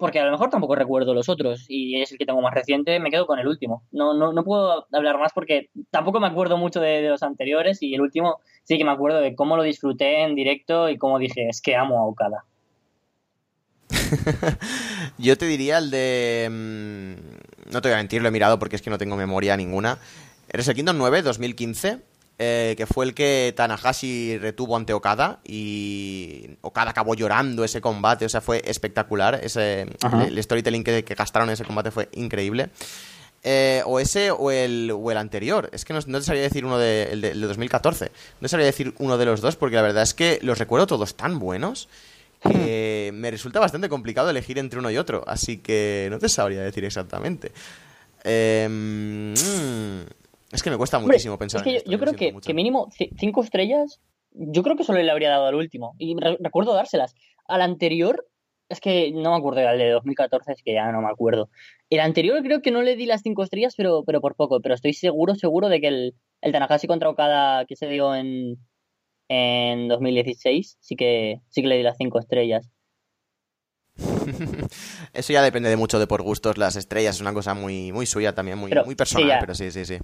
porque a lo mejor tampoco recuerdo los otros y es el que tengo más reciente, me quedo con el último. No, no, no puedo hablar más porque tampoco me acuerdo mucho de, los anteriores y el último sí que me acuerdo de cómo lo disfruté en directo y cómo dije, es que amo a Okada. Yo te diría el de... Mm, no te voy a mentir, lo he mirado porque es que no tengo memoria ninguna. ¿Eres el Kingdom 9, 2015? Eh, que fue el que Tanahashi retuvo ante Okada y Okada acabó llorando ese combate, o sea, fue espectacular. Ese, el, storytelling que, gastaron en ese combate fue increíble. Eh, o ese o el, o el anterior. Es que no, te sabría decir uno de, el de, 2014. No te sabría decir uno de los dos porque la verdad es que los recuerdo todos tan buenos que me resulta bastante complicado elegir entre uno y otro. Así que no te sabría decir exactamente. Eh, es que me cuesta muchísimo pensar. Es que yo, creo que, que, mínimo cinco estrellas, yo creo que solo le habría dado al último. Y recuerdo dárselas. Al anterior, es que no me acuerdo, al de 2014 es que ya no me acuerdo. El anterior creo que no le di las cinco estrellas, pero, pero por poco. Pero estoy seguro, seguro de que el, el Tanahashi contra Okada que se dio en, en 2016 sí que, sí que le di las cinco estrellas. Eso ya depende de mucho de por gustos. Las estrellas es una cosa muy, muy suya también, muy, muy personal, pero sí, sí, sí.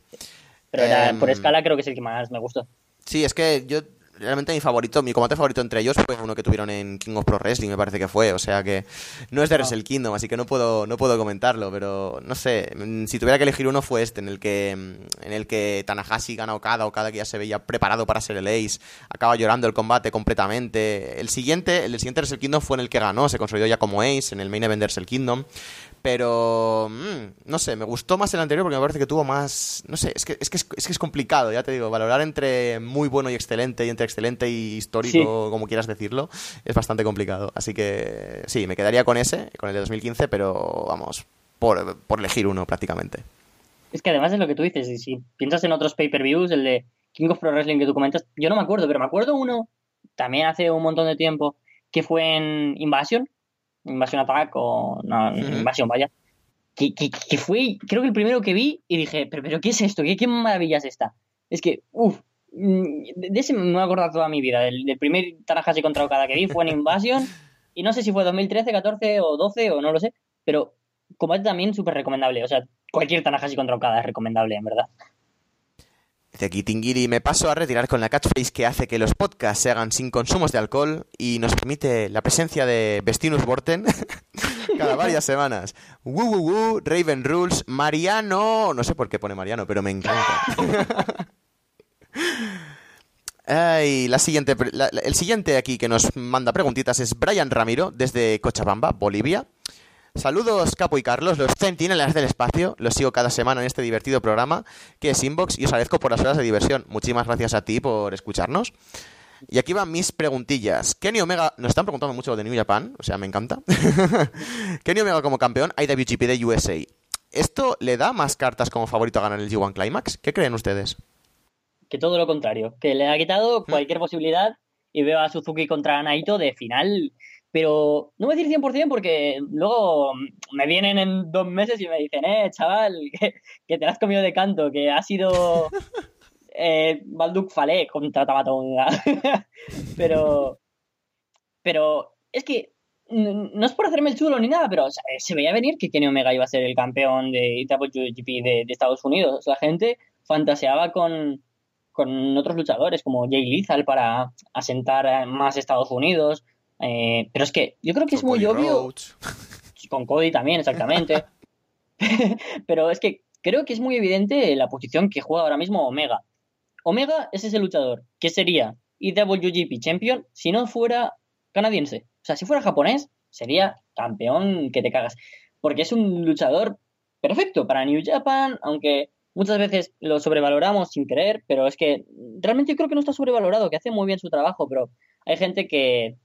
Pero por em, escala creo que es el que más me gustó. Sí, es que yo realmente mi favorito, mi combate favorito entre ellos fue uno que tuvieron en King of Pro Wrestling, me parece que fue. O sea que no es de Wrestle Kingdom, así que no puedo, no puedo comentarlo, pero no sé. Mm, si tuviera que elegir uno fue este, en el que, en el que Tanahashi gana Okada, Okada que ya se veía preparado para ser el ace, acaba llorando el combate completamente. El siguiente, el siguiente Wrestle Kingdom fue en el que ganó, se consolidó ya como ace en el main event de Wrestle Kingdom. Pero, mm, no sé, me gustó más el anterior porque me parece que tuvo más... No sé, es que es, que es, que es complicado, ya te digo, valorar entre muy bueno y excelente y entre excelente y histórico, como quieras decirlo, es bastante complicado. Así que sí, me quedaría con ese, con el de 2015, pero vamos, por, por elegir uno prácticamente. Es que además es lo que tú dices, y si piensas en otros pay-per-views, el de King of Pro Wrestling que tú comentas, yo no me acuerdo, pero me acuerdo uno también hace un montón de tiempo que fue en Invasion, Invasión Attack o no, Invasión, vaya. que, que, fue, creo que el primero que vi y dije, pero, pero ¿qué es esto? ¿Qué, qué maravilla es esta? Es que, uff, mm, de ese me voy a acordar toda mi vida. Del, primer Tanahashi contra Okada que vi fue en Invasion. y no sé si fue 2013, 14 o 12 o no lo sé. Pero combate también súper recomendable. O sea, cualquier Tanahashi contra Okada es recomendable, en verdad. Dice aquí me paso a retirar con la catchphrase que hace que los podcasts se hagan sin consumos de alcohol y nos permite la presencia de Vestinus Borten cada varias semanas. Woo woo woo, Raven Rules, Mariano. No sé por qué pone Mariano, pero me encanta. Ay, la siguiente, el siguiente aquí que nos manda preguntitas es Brian Ramiro, desde Cochabamba, Bolivia. Saludos, Capo y Carlos, los centinelas del espacio. Los sigo cada semana en este divertido programa que es Inbox y os agradezco por las horas de diversión. Muchísimas gracias a ti por escucharnos. Y aquí van mis preguntillas. Kenny Omega, nos están preguntando mucho de New Japan, o sea, me encanta. Kenny Omega como campeón, IWGP de USA. ¿Esto le da más cartas como favorito a ganar el G1 Climax? ¿Qué creen ustedes? Que todo lo contrario, que le ha quitado ¿Mm? cualquier posibilidad y veo a Suzuki contra Naito de final pero no voy a decir 100% porque luego me vienen en dos meses y me dicen, eh, chaval, que, te has comido de canto, que ha sido eh, Balduk Falé contra Tamatonga. pero, pero es que no es por hacerme el chulo ni nada, pero se veía venir que Kenny Omega iba a ser el campeón de WGP de, de Estados Unidos. La gente fantaseaba con, con otros luchadores como Jay Lethal para asentar más Estados Unidos eh, pero es que yo creo que es muy obvio. Con Cody también, exactamente. pero es que creo que es muy evidente la posición que juega ahora mismo Omega. Omega es ese luchador que sería IWGP Champion si no fuera canadiense. O sea, si fuera japonés, sería campeón que te cagas. Porque es un luchador perfecto para New Japan, aunque muchas veces lo sobrevaloramos sin querer, pero es que realmente yo creo que no está sobrevalorado, que hace muy bien su trabajo, pero hay gente que,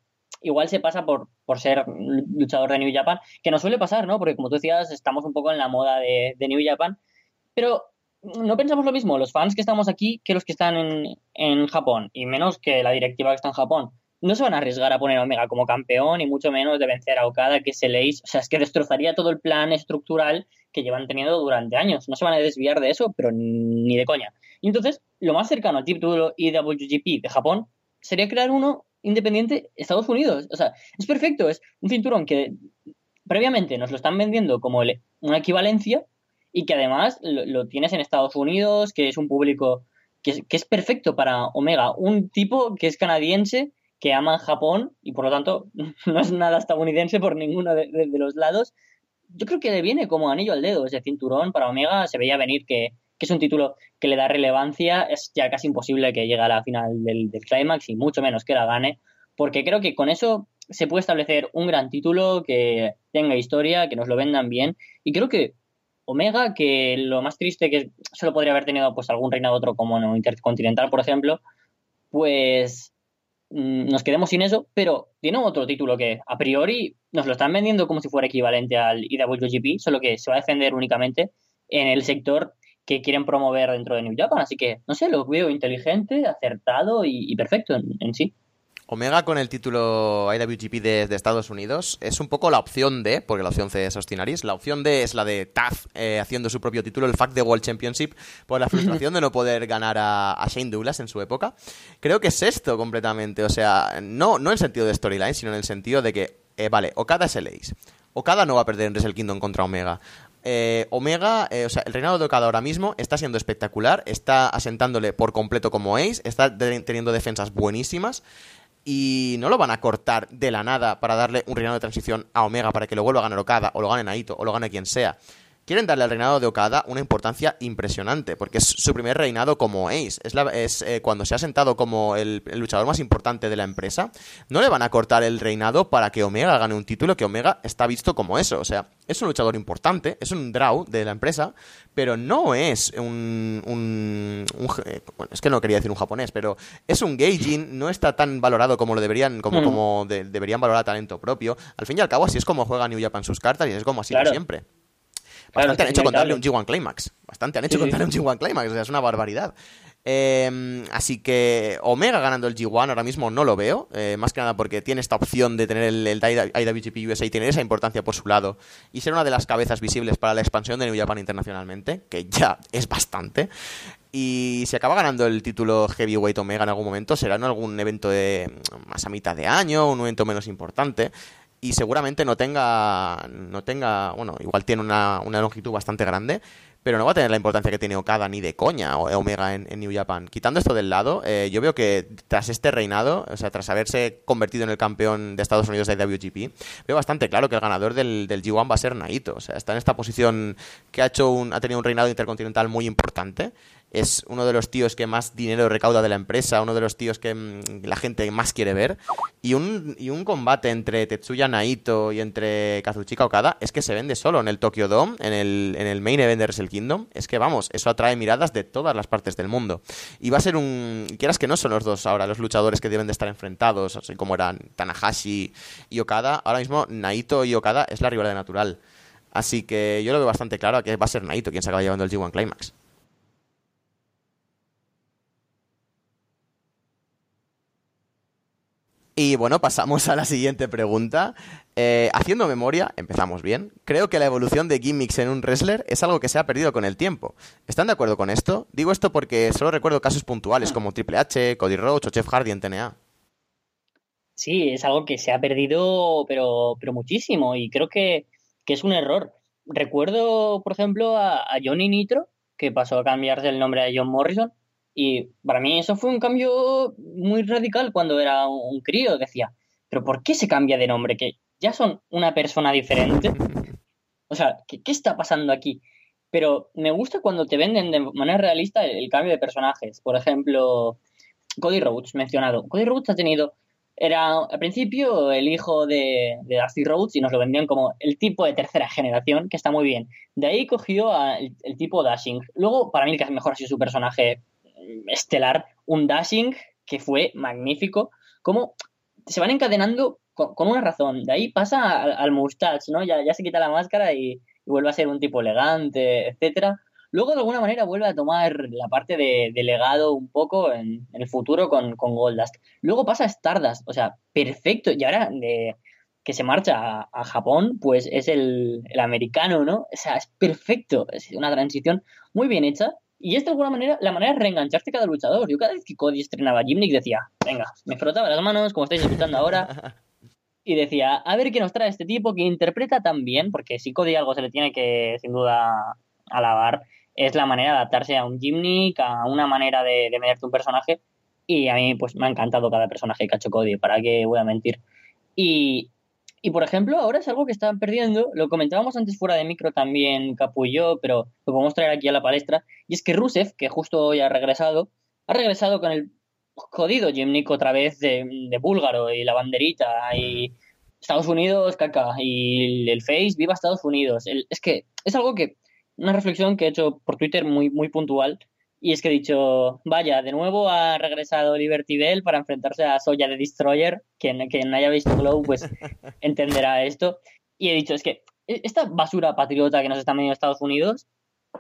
igual se pasa por, por ser luchador de New Japan, que no suele pasar, ¿no? Porque como tú decías, estamos un poco en la moda de, New Japan, pero no pensamos lo mismo los fans que estamos aquí que los que están en, en Japón, y menos que la directiva que está en Japón. No se van a arriesgar a poner Omega como campeón y mucho menos de vencer a Okada, que se leís. O sea, es que destrozaría todo el plan estructural que llevan teniendo durante años. No se van a desviar de eso, pero ni de coña. Y entonces, lo más cercano al título IWGP de Japón sería crear uno independiente Estados Unidos. O sea, es perfecto, es un cinturón que previamente nos lo están vendiendo como una equivalencia y que además lo, tienes en Estados Unidos, que es un público que es, perfecto para Omega, un tipo que es canadiense, que ama Japón y por lo tanto no es nada estadounidense por ninguno de, de los lados. Yo creo que le viene como anillo al dedo ese cinturón para Omega, se veía venir que que es un título que le da relevancia, es ya casi imposible que llegue a la final del, Climax y mucho menos que la gane, porque creo que con eso se puede establecer un gran título que tenga historia, que nos lo vendan bien, y creo que Omega, que lo más triste que solo podría haber tenido pues algún reinado otro como no Intercontinental, por ejemplo, pues mm, nos quedemos sin eso, pero tiene otro título que a priori nos lo están vendiendo como si fuera equivalente al IWGP, solo que se va a defender únicamente en el sector que quieren promover dentro de New Japan. Así que, no sé, lo veo inteligente, acertado y, perfecto en, sí. Omega con el título IWGP de, Estados Unidos es un poco la opción D, porque la opción C es Ostinaris. La opción D es la de Taz eh, haciendo su propio título, el Fact de World Championship, por la frustración de no poder ganar a, Shane Douglas en su época. Creo que es esto completamente. O sea, no, no en el sentido de storyline, sino en el sentido de que, eh, vale, Okada es el Ace. Okada no va a perder en Wrestle Kingdom contra Omega. Eh, Omega, eh, o sea, el reinado de Okada ahora mismo está siendo espectacular, está asentándole por completo como Ace, está teniendo defensas buenísimas y no lo van a cortar de la nada para darle un reinado de transición a Omega para que lo vuelva a ganar Okada o lo gane Naito o lo gane quien sea quieren darle al reinado de Okada una importancia impresionante, porque es su primer reinado como Ace. Es, es eh, cuando se ha sentado como el, luchador más importante de la empresa. No le van a cortar el reinado para que Omega gane un título, que Omega está visto como eso. O sea, es un luchador importante, es un draw de la empresa, pero no es un... un, eh, es que no quería decir un japonés, pero es un gaijin, no está tan valorado como lo deberían, como, como deberían valorar talento propio. Al fin y al cabo, así es como juega New Japan sus cartas y es como así siempre. Bastante han hecho con darle un G1 Climax. Bastante han hecho con darle un G1 Climax. O sea, es una barbaridad. Em, así que Omega ganando el G1 ahora mismo no lo veo, eh, más que nada porque tiene esta opción de tener el, IWGP USA y tener esa importancia por su lado y ser una de las cabezas visibles para la expansión de New Japan internacionalmente, que ya es bastante. Y si acaba ganando el título Heavyweight Omega en algún momento, será en algún evento de más a mitad de año, un evento menos importante y seguramente no tenga, no tenga, bueno, igual tiene una, una longitud bastante grande, pero no va a tener la importancia que tiene Okada ni de coña o Omega en, New Japan. Quitando esto del lado, eh, yo veo que tras este reinado, o sea, tras haberse convertido en el campeón de Estados Unidos de IWGP, veo bastante claro que el ganador del, del G1 va a ser Naito. O sea, está en esta posición que ha, hecho un, ha tenido un reinado intercontinental muy importante es uno de los tíos que más dinero recauda de la empresa, uno de los tíos que mm, la gente más quiere ver. Y un, y un combate entre Tetsuya Naito y entre Kazuchika Okada es que se vende solo en el Tokyo Dome, en el, en el main event de Wrestle Kingdom. Es que vamos, eso atrae miradas de todas las partes del mundo. Y va a ser un. Quieras que no son los dos ahora los luchadores que deben de estar enfrentados, así como eran Tanahashi y Okada. Ahora mismo Naito y Okada es la rivalidad natural. Así que yo lo veo bastante claro que va a ser Naito quien se acaba llevando el G1 Climax. Y bueno, pasamos a la siguiente pregunta. Eh, haciendo memoria, empezamos bien. Creo que la evolución de gimmicks en un wrestler es algo que se ha perdido con el tiempo. ¿Están de acuerdo con esto? Digo esto porque solo recuerdo casos puntuales como Triple H, Cody Rhodes o Jeff Hardy en TNA. Sí, es algo que se ha perdido, pero, pero muchísimo, y creo que, es un error. Recuerdo, por ejemplo, a, a Johnny Nitro, que pasó a cambiarse el nombre a John Morrison, y para mí eso fue un cambio muy radical cuando era un crío. Decía, pero ¿por qué se cambia de nombre? Que ya son una persona diferente. O sea, ¿qué, está pasando aquí? Pero me gusta cuando te venden de manera realista el, cambio de personajes. Por ejemplo, Cody Rhodes, mencionado. Cody Rhodes ha tenido era al principio el hijo de, de Dusty Rhodes y nos lo vendían como el tipo de tercera generación, que está muy bien. De ahí cogió el, el, tipo Dashing. Luego, para mí, el que mejor ha sido su personaje estelar, un dashing que fue magnífico. Como se van encadenando con, una razón. De ahí pasa al, mustache, ¿no? Ya, ya, se quita la máscara y, vuelve a ser un tipo elegante, etcétera. Luego, de alguna manera, vuelve a tomar la parte de, legado un poco en, el futuro con, con, Goldust. Luego pasa a Stardust, o sea, perfecto. Y ahora de, que se marcha a, Japón, pues es el, el, americano, ¿no? O sea, es perfecto. Es una transición muy bien hecha. Y es de alguna manera la manera de reengancharte cada luchador. Yo cada vez que Cody estrenaba Gimnick decía, venga, me frotaba las manos, como estáis escuchando ahora, y decía, a ver qué nos trae este tipo que interpreta tan bien, porque si Cody algo se le tiene que, sin duda, alabar, es la manera de adaptarse a un Gimnick, a una manera de, de mederte un personaje. Y a mí, pues, me ha encantado cada personaje que ha hecho Cody, ¿para qué voy a mentir? Y, y por ejemplo, ahora es algo que están perdiendo, lo comentábamos antes fuera de micro también Capu y yo, pero lo podemos traer aquí a la palestra, y es que Rusev, que justo hoy ha regresado, ha regresado con el jodido Jimnik otra vez de, búlgaro y la banderita. Y Estados Unidos, caca, y el face, viva Estados Unidos. es que es algo que, una reflexión que he hecho por Twitter muy, muy puntual, y es que he dicho, vaya, de nuevo ha regresado Liberty Bell para enfrentarse a Soya de Destroyer. Quien, quien haya visto Glow, pues entenderá esto. Y he dicho, es que e, esta basura patriota que nos está vendiendo Estados Unidos,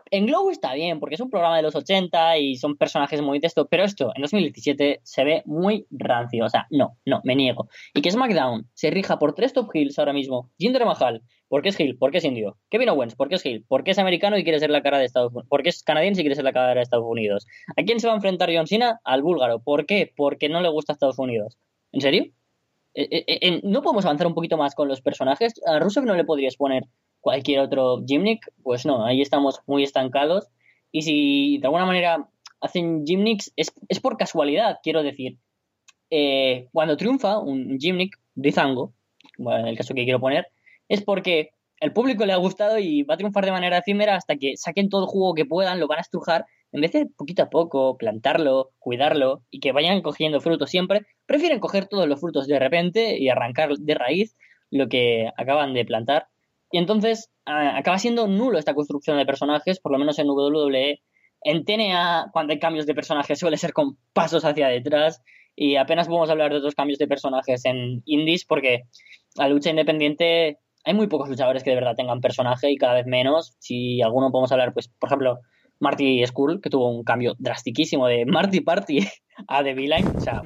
en Glow está bien, porque es un programa de los 80 y son personajes muy texto, pero esto en 2017 se ve muy rancio. O sea, no, no, me niego. Y que SmackDown se rija por tres top heels ahora mismo. Jinder Mahal, ¿Por qué es Hill? ¿Por qué es indio? Kevin Owens, ¿por qué es Hill? ¿Por qué es americano y quiere ser la cara de Estados Unidos? ¿Por qué es canadiense y quiere ser la cara de Estados Unidos? ¿A quién se va a enfrentar John Cena? Al búlgaro. ¿Por qué? Porque no le gusta Estados Unidos. ¿En serio? Eh, eh, eh, ¿No podemos avanzar un poquito más con los personajes? A Rusev no le podrías poner cualquier otro Gimnick. Pues no, ahí estamos muy estancados. Y si de alguna manera hacen Gimnicks, es, es por casualidad, quiero decir. cuando triunfa un Gimnick, Rizango, en el caso que quiero poner, es porque el público le ha gustado y va a triunfar de manera efímera hasta que saquen todo el jugo que puedan, lo van a estrujar, en vez de poquito a poco plantarlo, cuidarlo y que vayan cogiendo frutos siempre, prefieren coger todos los frutos de repente y arrancar de raíz lo que acaban de plantar. Y entonces acaba siendo nulo esta construcción de personajes, por lo menos en WWE. En TNA, cuando hay cambios de personajes, suele ser con pasos hacia detrás. Y apenas podemos hablar de otros cambios de personajes en indies, porque la lucha independiente hay muy pocos luchadores que de verdad tengan personaje y cada vez menos. Si alguno podemos hablar, pues, por ejemplo, Marty Skull, que tuvo un cambio drastiquísimo de Marty Party a The Villain. O sea,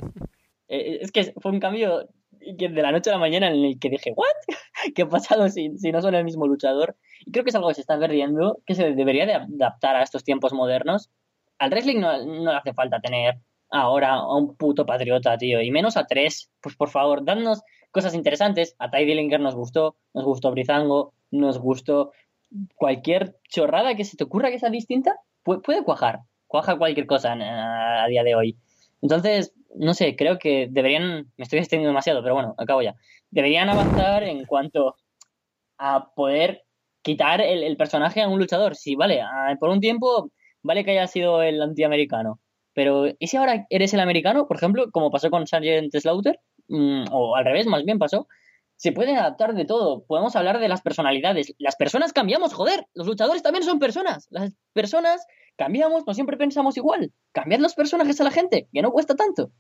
eh, es que fue un cambio de la noche a la mañana en el que dije, ¿what? ¿Qué ha pasado si, si no son el mismo luchador? Y creo que es algo que se está perdiendo, que se debería de adaptar a estos tiempos modernos. Al wrestling no, no le hace falta tener ahora a un puto patriota, tío, y menos a tres. Pues por favor, dadnos cosas interesantes. A Ty Dillinger nos gustó, nos gustó Brizango, nos gustó cualquier chorrada que se te ocurra que sea distinta, puede, cuajar, cuaja cualquier cosa a, día de hoy. Entonces, no sé, creo que deberían, me estoy extendiendo demasiado, pero bueno, acabo ya. Deberían avanzar en cuanto a poder quitar el, personaje a un luchador. Sí, vale, por un tiempo, vale que haya sido el antiamericano, pero ¿y si ahora eres el americano, por ejemplo, como pasó con Sargent Slaughter? Mm, o al revés, más bien pasó, se puede adaptar de todo. Podemos hablar de las personalidades. Las personas cambiamos, joder. Los luchadores también son personas. Las personas cambiamos, no siempre pensamos igual. Cambiad los personajes a la gente, que no cuesta tanto.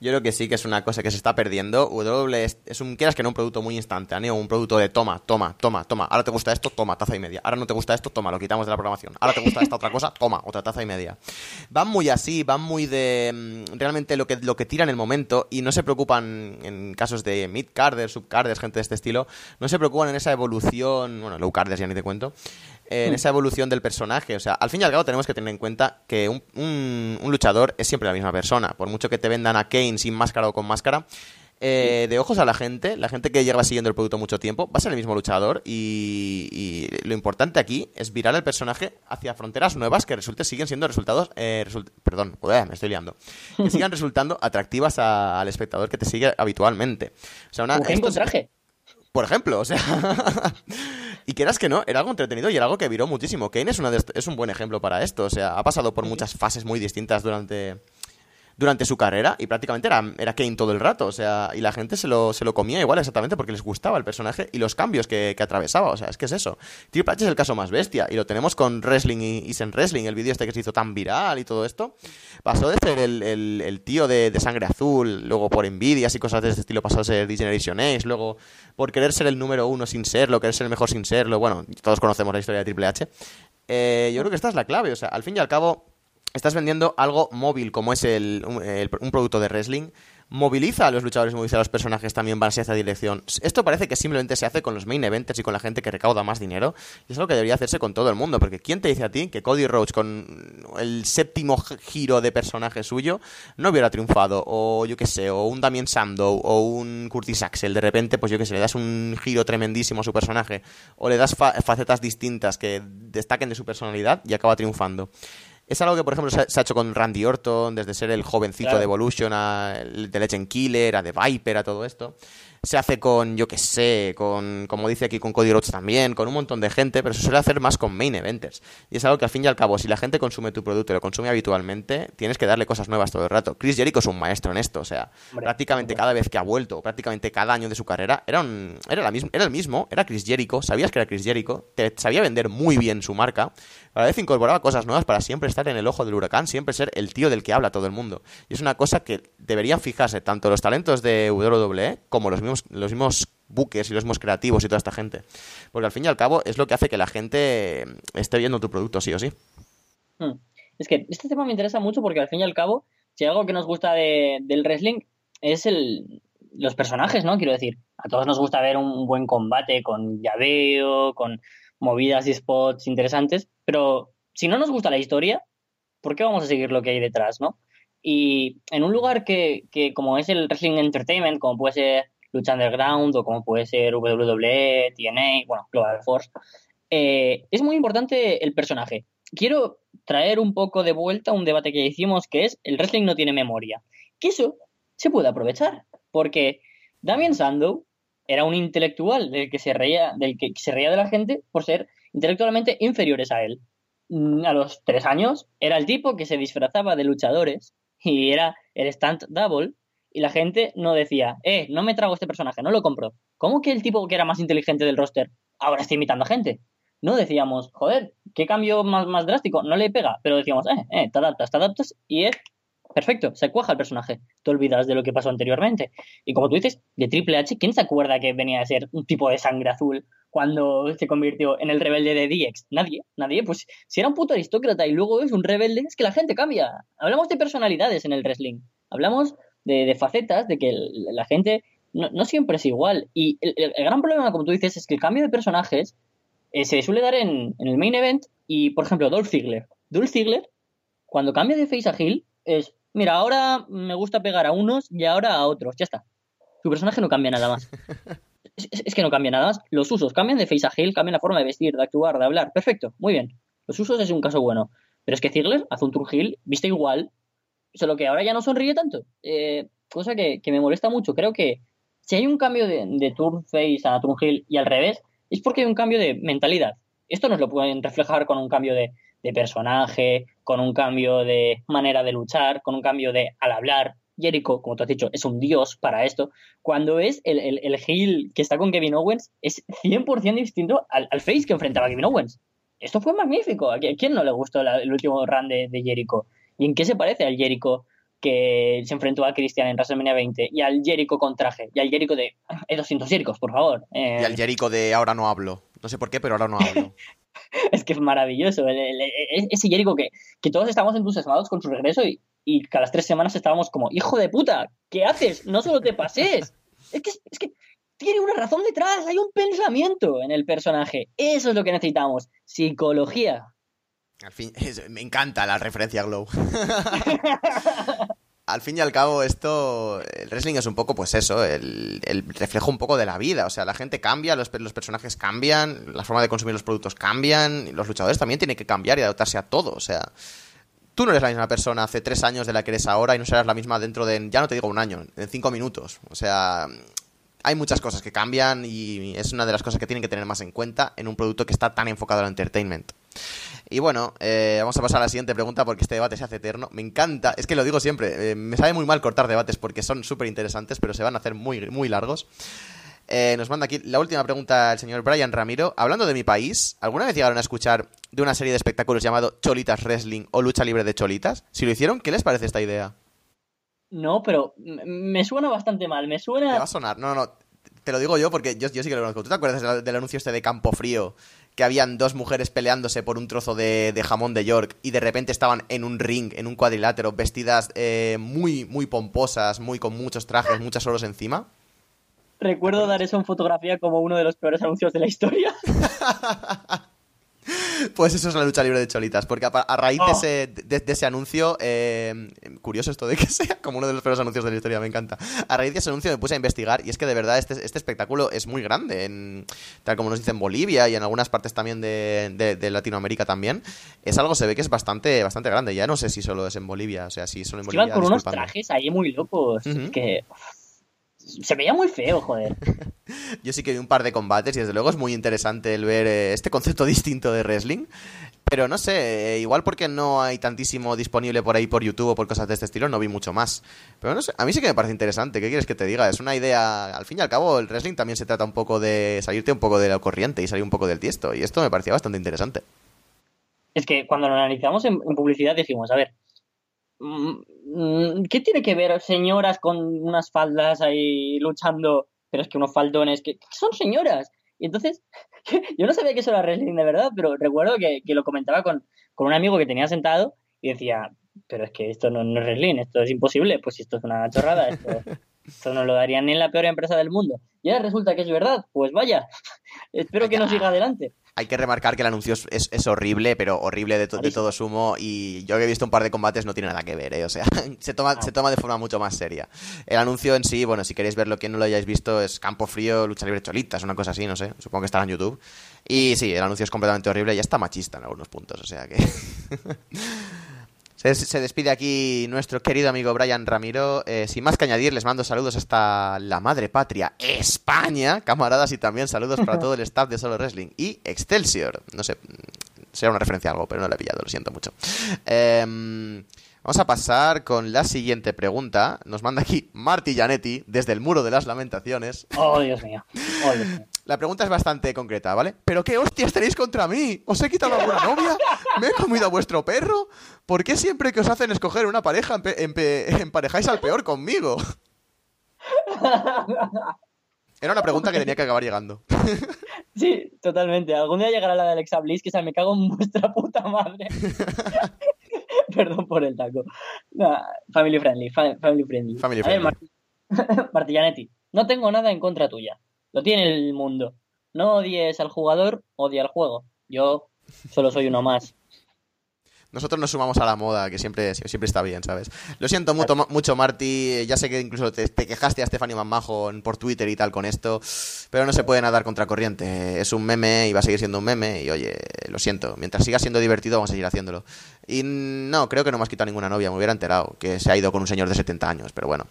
Yo creo que sí que es una cosa que se está perdiendo. W es, un, quieras que no, un producto muy instantáneo, un producto de toma, toma, toma, toma. Ahora te gusta esto, toma, taza y media. Ahora no te gusta esto, toma, lo quitamos de la programación. Ahora te gusta esta otra cosa, toma, otra taza y media. Van muy así, van muy de mm, realmente lo que, lo que tira en el momento y no se preocupan en casos de mid-carders, sub-carders, gente de este estilo, no se preocupan en esa evolución, bueno, low-carders ya ni te cuento, en esa evolución del personaje. O sea, al fin y al cabo tenemos que tener en cuenta que un, un, luchador es siempre la misma persona. Por mucho que te vendan a Kane sin máscara o con máscara, eh, de ojos a la gente, la gente que lleva siguiendo el producto mucho tiempo, va a ser el mismo luchador y, lo importante aquí es virar el personaje hacia fronteras nuevas que resulte siguen siendo resultados, eh, perdón, me estoy liando, que sigan resultando atractivas al espectador que te sigue habitualmente. O sea, una, traje? Por ejemplo, o sea, Y quieras que no, era algo entretenido y era algo que viró muchísimo. Kane es, una es un buen ejemplo para esto. O sea, ha pasado por muchas fases muy distintas durante, durante su carrera y prácticamente era, era Kane todo el rato. O sea, y la gente se lo, se lo comía igual exactamente porque les gustaba el personaje y los cambios que, atravesaba. O sea, es que es eso. Triple H es el caso más bestia y lo tenemos con Wrestling y, Zen Wrestling, el vídeo este que se hizo tan viral y todo esto. Pasó de ser el, tío de, sangre azul, luego por envidias y cosas de este estilo pasó a ser Degeneration X, luego por querer ser el número uno sin serlo, querer ser el mejor sin serlo. Bueno, todos conocemos la historia de Triple H. Eh, yo creo que esta es la clave. O sea, al fin y al cabo, estás vendiendo algo móvil como es el, un producto de wrestling moviliza a los luchadores, moviliza a los personajes también van hacia esa dirección. Esto parece que simplemente se hace con los main events y con la gente que recauda más dinero. Y es lo que debería hacerse con todo el mundo. Porque ¿quién te dice a ti que Cody Rhodes con el séptimo giro de personaje suyo no hubiera triunfado? O yo qué sé, o un Damien Sandow o un Curtis Axel. De repente, pues yo qué sé, le das un giro tremendísimo a su personaje. O le das facetas distintas que destaquen de su personalidad y acaba triunfando. Es algo que, por ejemplo, se ha, hecho con Randy Orton, desde ser el jovencito de Evolution, a, de Legend Killer, a The Viper, a todo esto se hace con, yo que sé, con, como dice aquí, con Cody Rhodes también, con un montón de gente, pero se suele hacer más con main eventers. Y es algo que al fin y al cabo, si la gente consume tu producto y lo consume habitualmente, tienes que darle cosas nuevas todo el rato. Chris Jericho es un maestro en esto, o sea, prácticamente cada vez que ha vuelto, prácticamente cada año de su carrera, era, un, era, la misma, era el mismo, era Chris Jericho, sabías que era Chris Jericho, te sabía vender muy bien su marca, a la vez incorporaba cosas nuevas para siempre estar en el ojo del huracán, siempre ser el tío del que habla todo el mundo. Y es una cosa que deberían fijarse tanto los talentos de WWE como los mismos, los mismos buques y los mismos creativos y toda esta gente. Porque al fin y al cabo es lo que hace que la gente esté viendo tu producto, sí o sí. Hmm. Es que este tema me interesa mucho porque al fin y al cabo, si algo que nos gusta del wrestling es el, los personajes, ¿no? Quiero decir, a todos nos gusta ver un buen combate con llaveo, con movidas y spots interesantes, pero si no nos gusta la historia, ¿por qué vamos a seguir lo que hay detrás, no? Y en un lugar que, que como es el Wrestling Entertainment, como puede ser Lucha Underground o como puede ser WWE, TNA, bueno, Global Force, eh, es muy importante el personaje. Quiero traer un poco de vuelta un debate que hicimos que es el wrestling no tiene memoria. Que eso se puede aprovechar, porque Damien Sandow era un intelectual del que se reía, del que se reía de la gente por ser intelectualmente inferiores a él. Mm, a los tres años era el tipo que se disfrazaba de luchadores y era el stand double y la gente no decía, eh, no me trago este personaje, no lo compro. ¿Cómo que el tipo que era más inteligente del roster ahora está imitando a gente? No decíamos, joder, qué cambio más, más drástico, no le pega, pero decíamos, eh, eh, te adaptas, te adaptas y es perfecto, se cuaja el personaje, te olvidas de lo que pasó anteriormente. Y como tú dices, de Triple H, ¿quién se acuerda que venía a ser un tipo de sangre azul cuando se convirtió en el rebelde de DX? Nadie, nadie. Pues si era un puto aristócrata y luego es un rebelde, es que la gente cambia. Hablamos de personalidades en el wrestling. Hablamos de, facetas, de que la gente no, siempre es igual. Y el, gran problema, como tú dices, es que el cambio de personajes eh, se suele dar en, el main event y, por ejemplo, Dolph Ziggler. Dolph Ziggler, cuando cambia de face a heel, es, mira, ahora me gusta pegar a unos y ahora a otros. Ya está. Tu personaje no cambia nada más. Es, que no cambia nada más. Los usos cambian de face a heel, cambian la forma de vestir, de actuar, de hablar. Perfecto, muy bien. Los usos es un caso bueno. Pero es que Ziggler hace un turn heel, viste igual, solo que ahora ya no sonríe tanto. Eh, cosa que, me molesta mucho. Creo que si hay un cambio de, de turn face a turn heel y al revés, es porque hay un cambio de mentalidad. Esto nos lo pueden reflejar con un cambio de, personaje, con un cambio de manera de luchar, con un cambio de al hablar. Jericho, como tú has dicho, es un dios para esto. Cuando es el, el, que está con Kevin Owens, es 100% distinto al, face que enfrentaba a Kevin Owens. Esto fue magnífico. ¿A quién no le gustó el último run de, de Jericho? ¿Y en qué se parece al Jericho que se enfrentó a Cristian en WrestleMania 20 y al Jericho con traje y al Jericho de hay 200 Jerichos, por favor. Y al eh, Jericho de ahora no hablo. No sé por qué, pero ahora no hablo. es que es maravilloso. ese Jericho que, que todos estamos entusiasmados con su regreso y, y cada las tres semanas estábamos como, hijo de puta, ¿qué haces? No solo te pases. Es que, es que tiene una razón detrás, hay un pensamiento en el personaje. Eso es lo que necesitamos. Psicología. Al fin, me encanta la referencia Glow. al fin y al cabo, esto, el wrestling es un poco, pues eso, el, reflejo un poco de la vida. O sea, la gente cambia, los, los, personajes cambian, la forma de consumir los productos cambian, los luchadores también tienen que cambiar y adaptarse a todo. O sea, tú no eres la misma persona hace tres años de la que eres ahora y no serás la misma dentro de, ya no te digo un año, en cinco minutos. O sea, hay muchas cosas que cambian y es una de las cosas que tienen que tener más en cuenta en un producto que está tan enfocado al entertainment. Y bueno, eh, vamos a pasar a la siguiente pregunta porque este debate se hace eterno. Me encanta, es que lo digo siempre, eh, me sabe muy mal cortar debates porque son súper interesantes, pero se van a hacer muy, muy largos. Eh, nos manda aquí la última pregunta el señor Brian Ramiro. Hablando de mi país, ¿alguna vez llegaron a escuchar de una serie de espectáculos llamado Cholitas Wrestling o Lucha Libre de Cholitas? Si lo hicieron, ¿qué les parece esta idea? No, pero me suena bastante mal. Me suena. Te va a sonar. No, no, te lo digo yo porque yo, yo sí que lo conozco. ¿Tú te acuerdas del anuncio este de Campo Frío que habían dos mujeres peleándose por un trozo de, jamón de York y de repente estaban en un ring, en un cuadrilátero, vestidas eh, muy, muy pomposas, muy con muchos trajes, muchas oros encima. Recuerdo dar eso en fotografía como uno de los peores anuncios de la historia. Pues eso es la lucha libre de Cholitas, porque a, raíz de, oh. ese, de, ese, anuncio, eh, curioso esto de que sea como uno de los peores anuncios de la historia, me encanta. A raíz de ese anuncio me puse a investigar y es que de verdad este, este espectáculo es muy grande, en, tal como nos dice en Bolivia y en algunas partes también de, Latinoamérica también. Es algo, se ve que es bastante, bastante grande. Ya no sé si solo es en Bolivia, o sea, si solo en Bolivia. con unos trajes ahí muy locos, que se veía muy feo, joder. Yo sí que vi un par de combates y desde luego es muy interesante el ver eh, este concepto distinto de wrestling. Pero no sé, eh, igual porque no hay tantísimo disponible por ahí por YouTube o por cosas de este estilo, no vi mucho más. Pero no sé, a mí sí que me parece interesante. ¿Qué quieres que te diga? Es una idea. Al fin y al cabo, el wrestling también se trata un poco de salirte un poco de la corriente y salir un poco del tiesto. Y esto me parecía bastante interesante. Es que cuando lo analizamos en publicidad dijimos, a ver, mm, ¿Qué tiene que ver señoras con unas faldas ahí luchando? Pero es que unos faldones, que, son señoras. Y entonces, yo no sabía que eso era wrestling de verdad, pero recuerdo que, lo comentaba con, un amigo que tenía sentado y decía, pero es que esto no, es wrestling, esto es imposible, pues esto es una chorrada, esto, esto no lo darían ni en la peor empresa del mundo. Y ahora resulta que es verdad, pues vaya, espero que no siga adelante. Hay que remarcar que el anuncio es, horrible, pero horrible de, todo sumo. Y yo que he visto un par de combates no tiene nada que ver, ¿eh? O sea, se toma, se toma de forma mucho más seria. El anuncio en sí, bueno, si queréis verlo, quien no lo hayáis visto, es Campo Frío, Lucha Libre Cholitas, una cosa así, no sé. Supongo que estará en YouTube. Y sí, el anuncio es completamente horrible y está machista en algunos puntos, o sea que. Se, despide aquí nuestro querido amigo Brian Ramiro. Eh, sin más que añadir, les mando saludos hasta la madre patria, España, camaradas, y también saludos para todo el staff de Solo Wrestling y Excelsior. No sé, será una referencia a algo, pero no la he pillado, lo siento mucho. Eh, Vamos a pasar con la siguiente pregunta. Nos manda aquí Marty Janetti desde el Muro de las Lamentaciones. Oh, Dios mío. Oh, la pregunta es bastante concreta, ¿vale? ¿Pero qué hostias tenéis contra mí? ¿Os he quitado alguna novia? ¿Me he comido a vuestro perro? ¿Por qué siempre que os hacen escoger una pareja emparejáis al peor conmigo? Era una pregunta que tenía que acabar llegando. Sí, totalmente. Algún día llegará la de Alexa Bliss, que se me cago en vuestra puta madre. Perdón por el taco. family friendly, family friendly. Family friendly. Martillanetti, no tengo nada en contra tuya. Lo tiene el mundo. No odies al jugador, odia al juego. Yo solo soy uno más. Nosotros nos sumamos a la moda, que siempre, siempre está bien, ¿sabes? Lo siento mucho, mucho Marty. Ya sé que incluso te, quejaste a Stephanie Manmajo por Twitter y tal con esto, pero no se puede nadar contracorriente. Es un meme y va a seguir siendo un meme. Y oye, lo siento. Mientras siga siendo divertido, vamos a seguir haciéndolo. Y no, creo que no me has quitado ninguna novia. Me hubiera enterado que se ha ido con un señor de 70 años, pero bueno.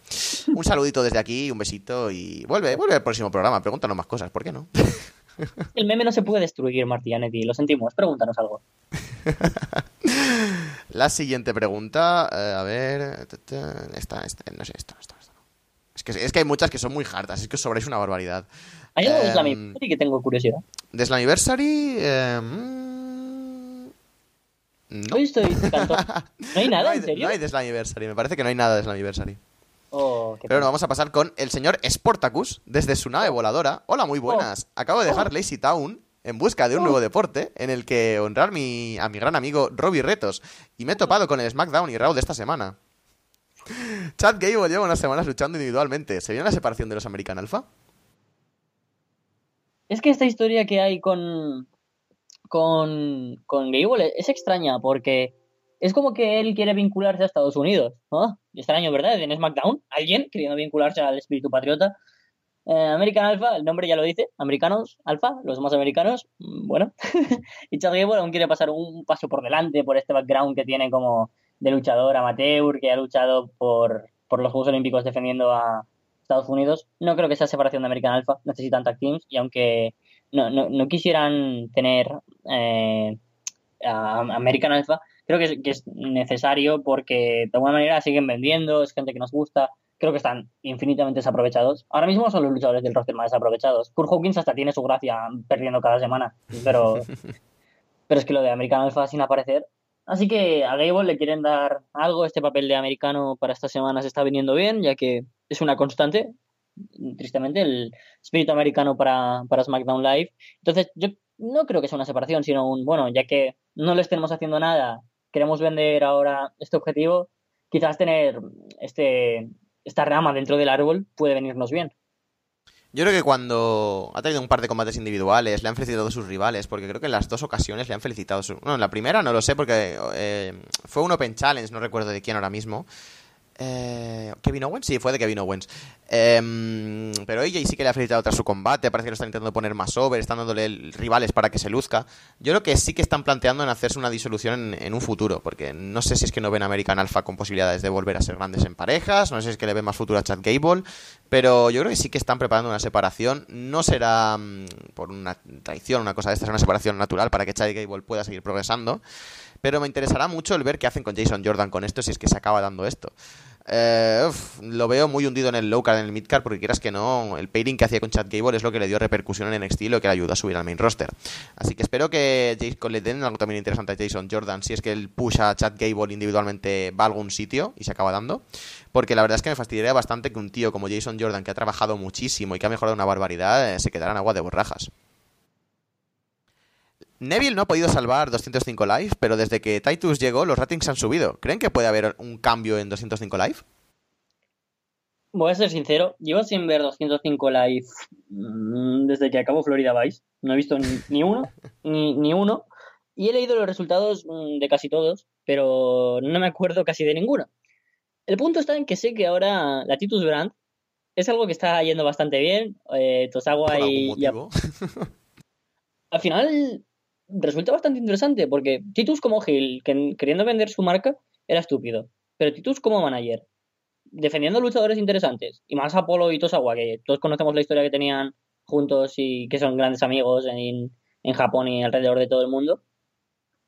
Un saludito desde aquí, un besito y vuelve, vuelve al próximo programa. Pregúntanos más cosas, ¿por qué no? El meme no se puede destruir, Martianetti, lo sentimos. Pregúntanos algo. La siguiente pregunta, eh, a ver. Esta, esta, no sé, esto, esto, esto. Es que, es que hay muchas que son muy hartas, es que os sobráis una barbaridad. ¿Hay algo de Slammiversary em, que tengo curiosidad? ¿De Slammiversary? Eh, mm, no. Estoy, no hay nada, ¿en serio? No hay de Slammiversary, me parece que no hay nada de Slammiversary. Oh, Pero bueno, vamos a pasar con el señor Sportacus desde su nave voladora. Hola, muy buenas. Oh. Acabo de dejar oh. Lazy Town en busca de un nuevo deporte en el que honrar mi, a mi gran amigo Robbie Retos y me he topado con el SmackDown y Raw de esta semana. Chad Gable lleva unas semanas luchando individualmente. ¿Se viene la separación de los American Alpha? Es que esta historia que hay con, con, con Gable es extraña porque es como que él quiere vincularse a Estados Unidos. ¿no? Extraño, ¿verdad? En SmackDown, alguien queriendo vincularse al espíritu patriota. Eh, American Alpha, el nombre ya lo dice, americanos, alfa, los más americanos, mm, bueno. y Chad Gable aún quiere pasar un paso por delante por este background que tiene como de luchador amateur, que ha luchado por, por los Juegos Olímpicos defendiendo a Estados Unidos. No creo que sea separación de American Alpha, necesitan tag teams y aunque no, no, no quisieran tener eh, American Alpha, creo que es, necesario porque de alguna manera siguen vendiendo, es gente que nos gusta, creo que están infinitamente desaprovechados. Ahora mismo son los luchadores del roster más desaprovechados. Kurt Hawkins hasta tiene su gracia perdiendo cada semana, pero, pero es que lo de American Alpha sin aparecer. Así que a Gable le quieren dar algo, este papel de americano para estas semanas está viniendo bien, ya que es una constante, tristemente, el espíritu americano para, para SmackDown Live. Entonces, yo no creo que sea una separación, sino un, bueno, ya que no le estemos haciendo nada queremos vender ahora este objetivo, quizás tener este, esta rama dentro del árbol puede venirnos bien. Yo creo que cuando ha tenido un par de combates individuales, le han felicitado a sus rivales, porque creo que en las dos ocasiones le han felicitado. Su... Bueno, en la primera no lo sé, porque eh, fue un Open Challenge, no recuerdo de quién ahora mismo. Eh, ¿Kevin Owens? Sí, fue de Kevin Owens. Em, pero ella sí que le ha felicitado tras su combate. Parece que lo están intentando poner más over, están dándole rivales para que se luzca. Yo creo que sí que están planteando en hacerse una disolución en, un futuro, porque no sé si es que no ven American Alpha con posibilidades de volver a ser grandes en parejas, no sé si es que le ven más futuro a Chad Gable, pero yo creo que sí que están preparando una separación. No será mm, por una traición, una cosa de esta, es una separación natural para que Chad Gable pueda seguir progresando. Pero me interesará mucho el ver qué hacen con Jason Jordan con esto, si es que se acaba dando esto. Eh, lo veo muy hundido en el low card, en el mid card, porque quieras que no, el pairing que hacía con Chad Gable es lo que le dio repercusión en NXT y que le ayudó a subir al main roster. Así que espero que le den algo también interesante a Jason Jordan, si es que el push a Chad Gable individualmente va a algún sitio y se acaba dando. Porque la verdad es que me fastidiaría bastante que un tío como Jason Jordan, que ha trabajado muchísimo y que ha mejorado una barbaridad, eh, se quedara en agua de borrajas. Neville no ha podido salvar 205 Live, pero desde que Titus llegó los ratings han subido. ¿Creen que puede haber un cambio en 205 Live? Voy a ser sincero, llevo sin ver 205 Live mm, desde que acabó Florida Vice. No he visto ni, uno, ni, uno. Y he leído los resultados mm, de casi todos, pero no me acuerdo casi de ninguno. El punto está en que sé que ahora la Titus Brand es algo que está yendo bastante bien. Eh, Tosawa y, y al final resulta bastante interesante porque Titus como Gil, queriendo vender su marca, era estúpido. Pero Titus como manager, defendiendo luchadores interesantes, y más Apolo y Tosawa, que todos conocemos la historia que tenían juntos y que son grandes amigos en, en Japón y alrededor de todo el mundo.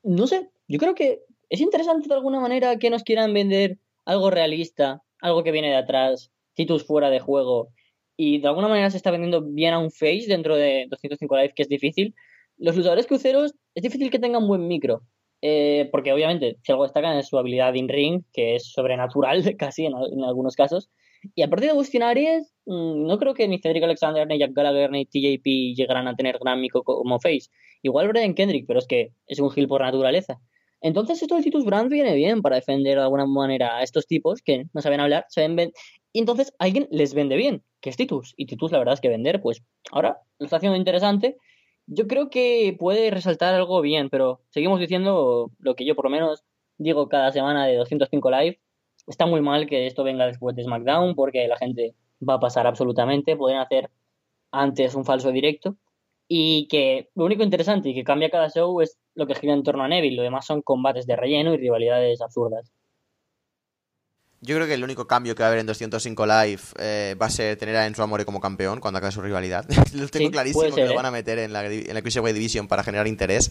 No sé, yo creo que es interesante de alguna manera que nos quieran vender algo realista, algo que viene de atrás, Titus fuera de juego, y de alguna manera se está vendiendo bien a un face dentro de 205 Live, que es difícil, los luchadores cruceros es difícil que tengan buen micro. Eh, porque obviamente si algo destacan es su habilidad in ring, que es sobrenatural casi en, algunos casos. Y aparte de Austin Aries, mm, no creo que ni Cedric Alexander, ni Jack Gallagher, ni TJP llegaran a tener gran mico como face. Igual Brian Kendrick, pero es que es un heel por naturaleza. Entonces esto de Titus Brand viene bien para defender de alguna manera a estos tipos que no saben hablar, saben y entonces alguien les vende bien, que es Titus. Y Titus la verdad es que vender, pues ahora lo está haciendo interesante. Yo creo que puede resaltar algo bien, pero seguimos diciendo lo que yo por lo menos digo cada semana de 205 Live. Está muy mal que esto venga después de SmackDown porque la gente va a pasar absolutamente. Pueden hacer antes un falso directo. Y que lo único interesante y que cambia cada show es lo que gira en torno a Neville. Lo demás son combates de relleno y rivalidades absurdas. Yo creo que el único cambio que va a haber en 205 Live eh, va a ser tener a Enzo Amore como campeón cuando acabe su rivalidad. lo tengo clarísimo que lo ¿eh? van a meter en la, en la Cruiserweight Division para generar interés.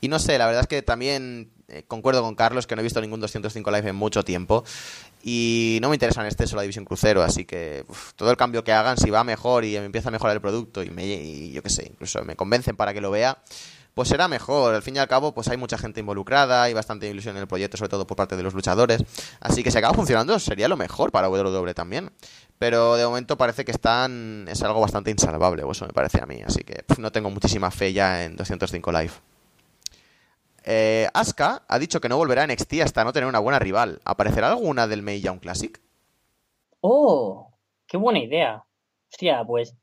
Y no sé, la verdad es que también eh, concuerdo con Carlos que no he visto ningún 205 Live en mucho tiempo. Y no me interesa en este solo la división crucero, así que todo el cambio que hagan, si va mejor y me empieza a mejorar el producto y, me, y yo qué sé, incluso me convencen para que lo vea, pues será mejor. Al fin y al cabo, pues hay mucha gente involucrada, hay bastante ilusión en el proyecto, sobre todo por parte de los luchadores. Así que si acaba funcionando, sería lo mejor para WWE también. Pero de momento parece que están. es algo bastante insalvable, eso me parece a mí. Así que no tengo muchísima fe ya en 205 Live. Eh, Asuka ha dicho que no volverá a NXT hasta no tener una buena rival. ¿Aparecerá alguna del Young Classic? ¡Oh! ¡Qué buena idea! Hostia, pues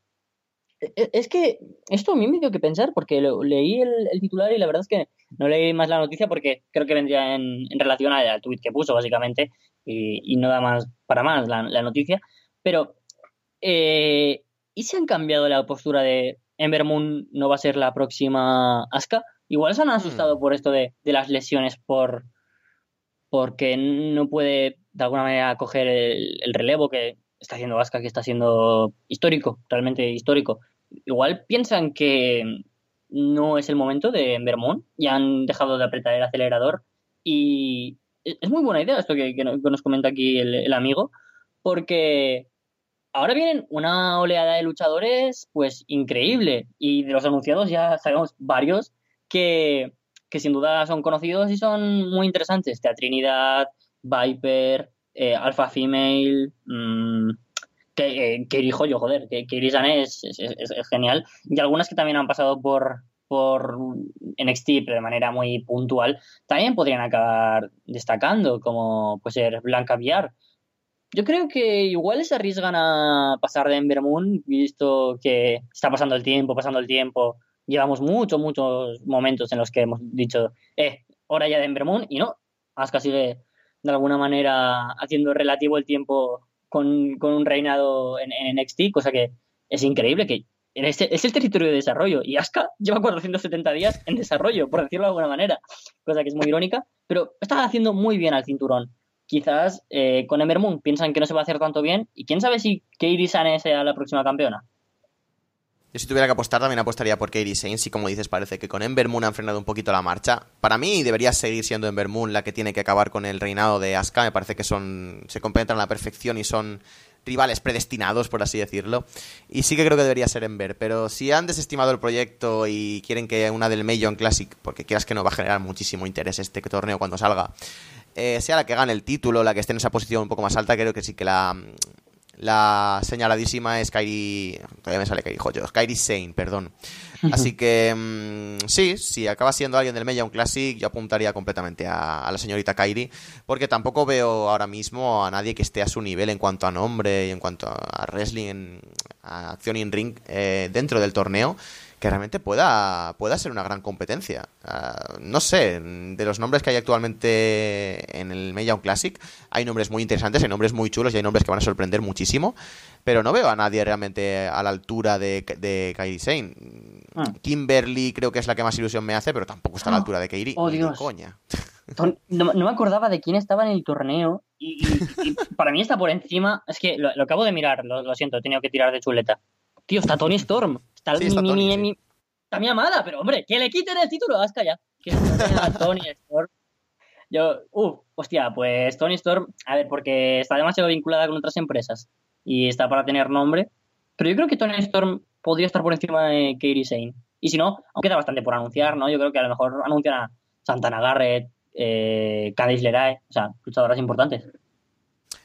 es que esto a mí me dio que pensar porque leí el, titular y la verdad es que no leí más la noticia porque creo que vendría en, relación al, tweet que puso básicamente y, no da más para más la, noticia. Pero, eh, ¿y si han cambiado la postura de Ember Moon no va a ser la próxima Asuka? Igual se han asustado hmm. por esto de, las lesiones por porque no puede de alguna manera coger el, el relevo que está haciendo Asuka, que está siendo histórico, realmente histórico igual piensan que no es el momento de Vermont y han dejado de apretar el acelerador. Y es muy buena idea esto que, nos comenta aquí el, amigo, porque ahora vienen una oleada de luchadores pues increíble y de los anunciados ya sabemos varios que, sin duda son conocidos y son muy interesantes. Trinidad, Viper, eh, Alpha Female, mmm, que, eh, que yo, joder, que, que es, es, genial. Y algunas que también han pasado por, por NXT, pero de manera muy puntual, también podrían acabar destacando, como puede ser Blanca Villar. Yo creo que igual se arriesgan a pasar de Ember visto que está pasando el tiempo, pasando el tiempo. Llevamos muchos, muchos momentos en los que hemos dicho, eh, hora ya de Ember y no. Asuka sigue de alguna manera haciendo relativo el tiempo con, un reinado en, NXT, cosa que es increíble, que este, es el territorio de desarrollo y Asuka lleva 470 días en desarrollo, por decirlo de alguna manera, cosa que es muy irónica, pero está haciendo muy bien al cinturón. Quizás eh, con Ember Moon piensan que no se va a hacer tanto bien y quién sabe si Kairi Sane sea la próxima campeona. Yo si tuviera que apostar también apostaría por Katie Saints y como dices parece que con Ember Moon han frenado un poquito la marcha. Para mí debería seguir siendo Ember Moon la que tiene que acabar con el reinado de Asuka. Me parece que son se complementan a la perfección y son rivales predestinados, por así decirlo. Y sí que creo que debería ser Ember. Pero si han desestimado el proyecto y quieren que una del Major Classic, porque quieras que no va a generar muchísimo interés este torneo cuando salga, eh, sea la que gane el título, la que esté en esa posición un poco más alta, creo que sí que la, la señaladísima es Kairi. Todavía me sale Kairi Joyos. Kairi Sane, perdón. Así que mm, sí, si acaba siendo alguien del un Classic, yo apuntaría completamente a, la señorita Kairi. Porque tampoco veo ahora mismo a nadie que esté a su nivel en cuanto a nombre y en cuanto a wrestling, a acción in ring eh, dentro del torneo que realmente pueda, pueda ser una gran competencia. Ah, no sé, de los nombres que hay actualmente en el Young Classic, hay nombres muy interesantes, hay nombres muy chulos y hay nombres que van a sorprender muchísimo, pero no veo a nadie realmente a la altura de, de Kairi Sane. Ah. Kimberly creo que es la que más ilusión me hace, pero tampoco está a la ah. altura de Kairi. Oh, Dios. Coña. No, me acordaba de quién estaba en el torneo y, para mí está por encima. Es que lo, acabo de mirar, lo, lo siento, he tenido que tirar de chuleta. Tío, está Tony Storm. Está, mi, amada, pero hombre, que le quiten el título, hasta ya. Que Tony Storm. Yo, uff, hostia, pues Tony Storm, a ver, porque está demasiado vinculada con otras empresas y está para tener nombre. Pero yo creo que Tony Storm podría estar por encima de Katie Sane. Y si no, aunque queda bastante por anunciar, ¿no? Yo creo que a lo mejor anuncian a Santana Garrett, eh, Candice LeRae, o sea, luchadoras importantes.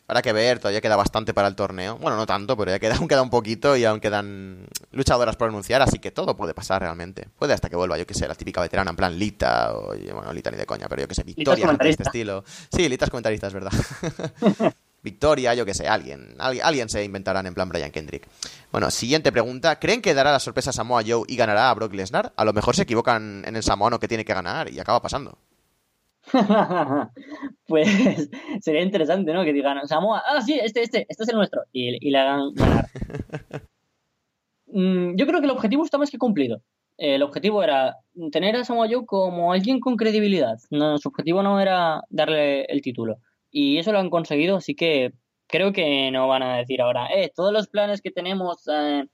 Habrá que ver, todavía queda bastante para el torneo. Bueno, no tanto, pero ya queda, aún queda un poquito y aún quedan luchadoras por anunciar, así que todo puede pasar realmente. Puede hasta que vuelva, yo que sé, la típica veterana en plan Lita, o bueno, Lita ni de coña, pero yo que sé, Victoria, de este estilo. Sí, Lita es comentarista, es verdad. Victoria, yo que sé, alguien, alguien, alguien se inventarán en plan Brian Kendrick. Bueno, siguiente pregunta. ¿Creen que dará la sorpresa a Samoa Joe y ganará a Brock Lesnar? A lo mejor se equivocan en el samoano que tiene que ganar y acaba pasando. pues sería interesante, ¿no? Que digan, Samoa, ah, sí, este, este, este es el nuestro. Y, le hagan ganar. Mm, yo creo que el objetivo está más que cumplido. El objetivo era tener a Samoa Joe como alguien con credibilidad. No, su objetivo no era darle el título. Y eso lo han conseguido, así que creo que no van a decir ahora, eh, todos los planes que tenemos eh,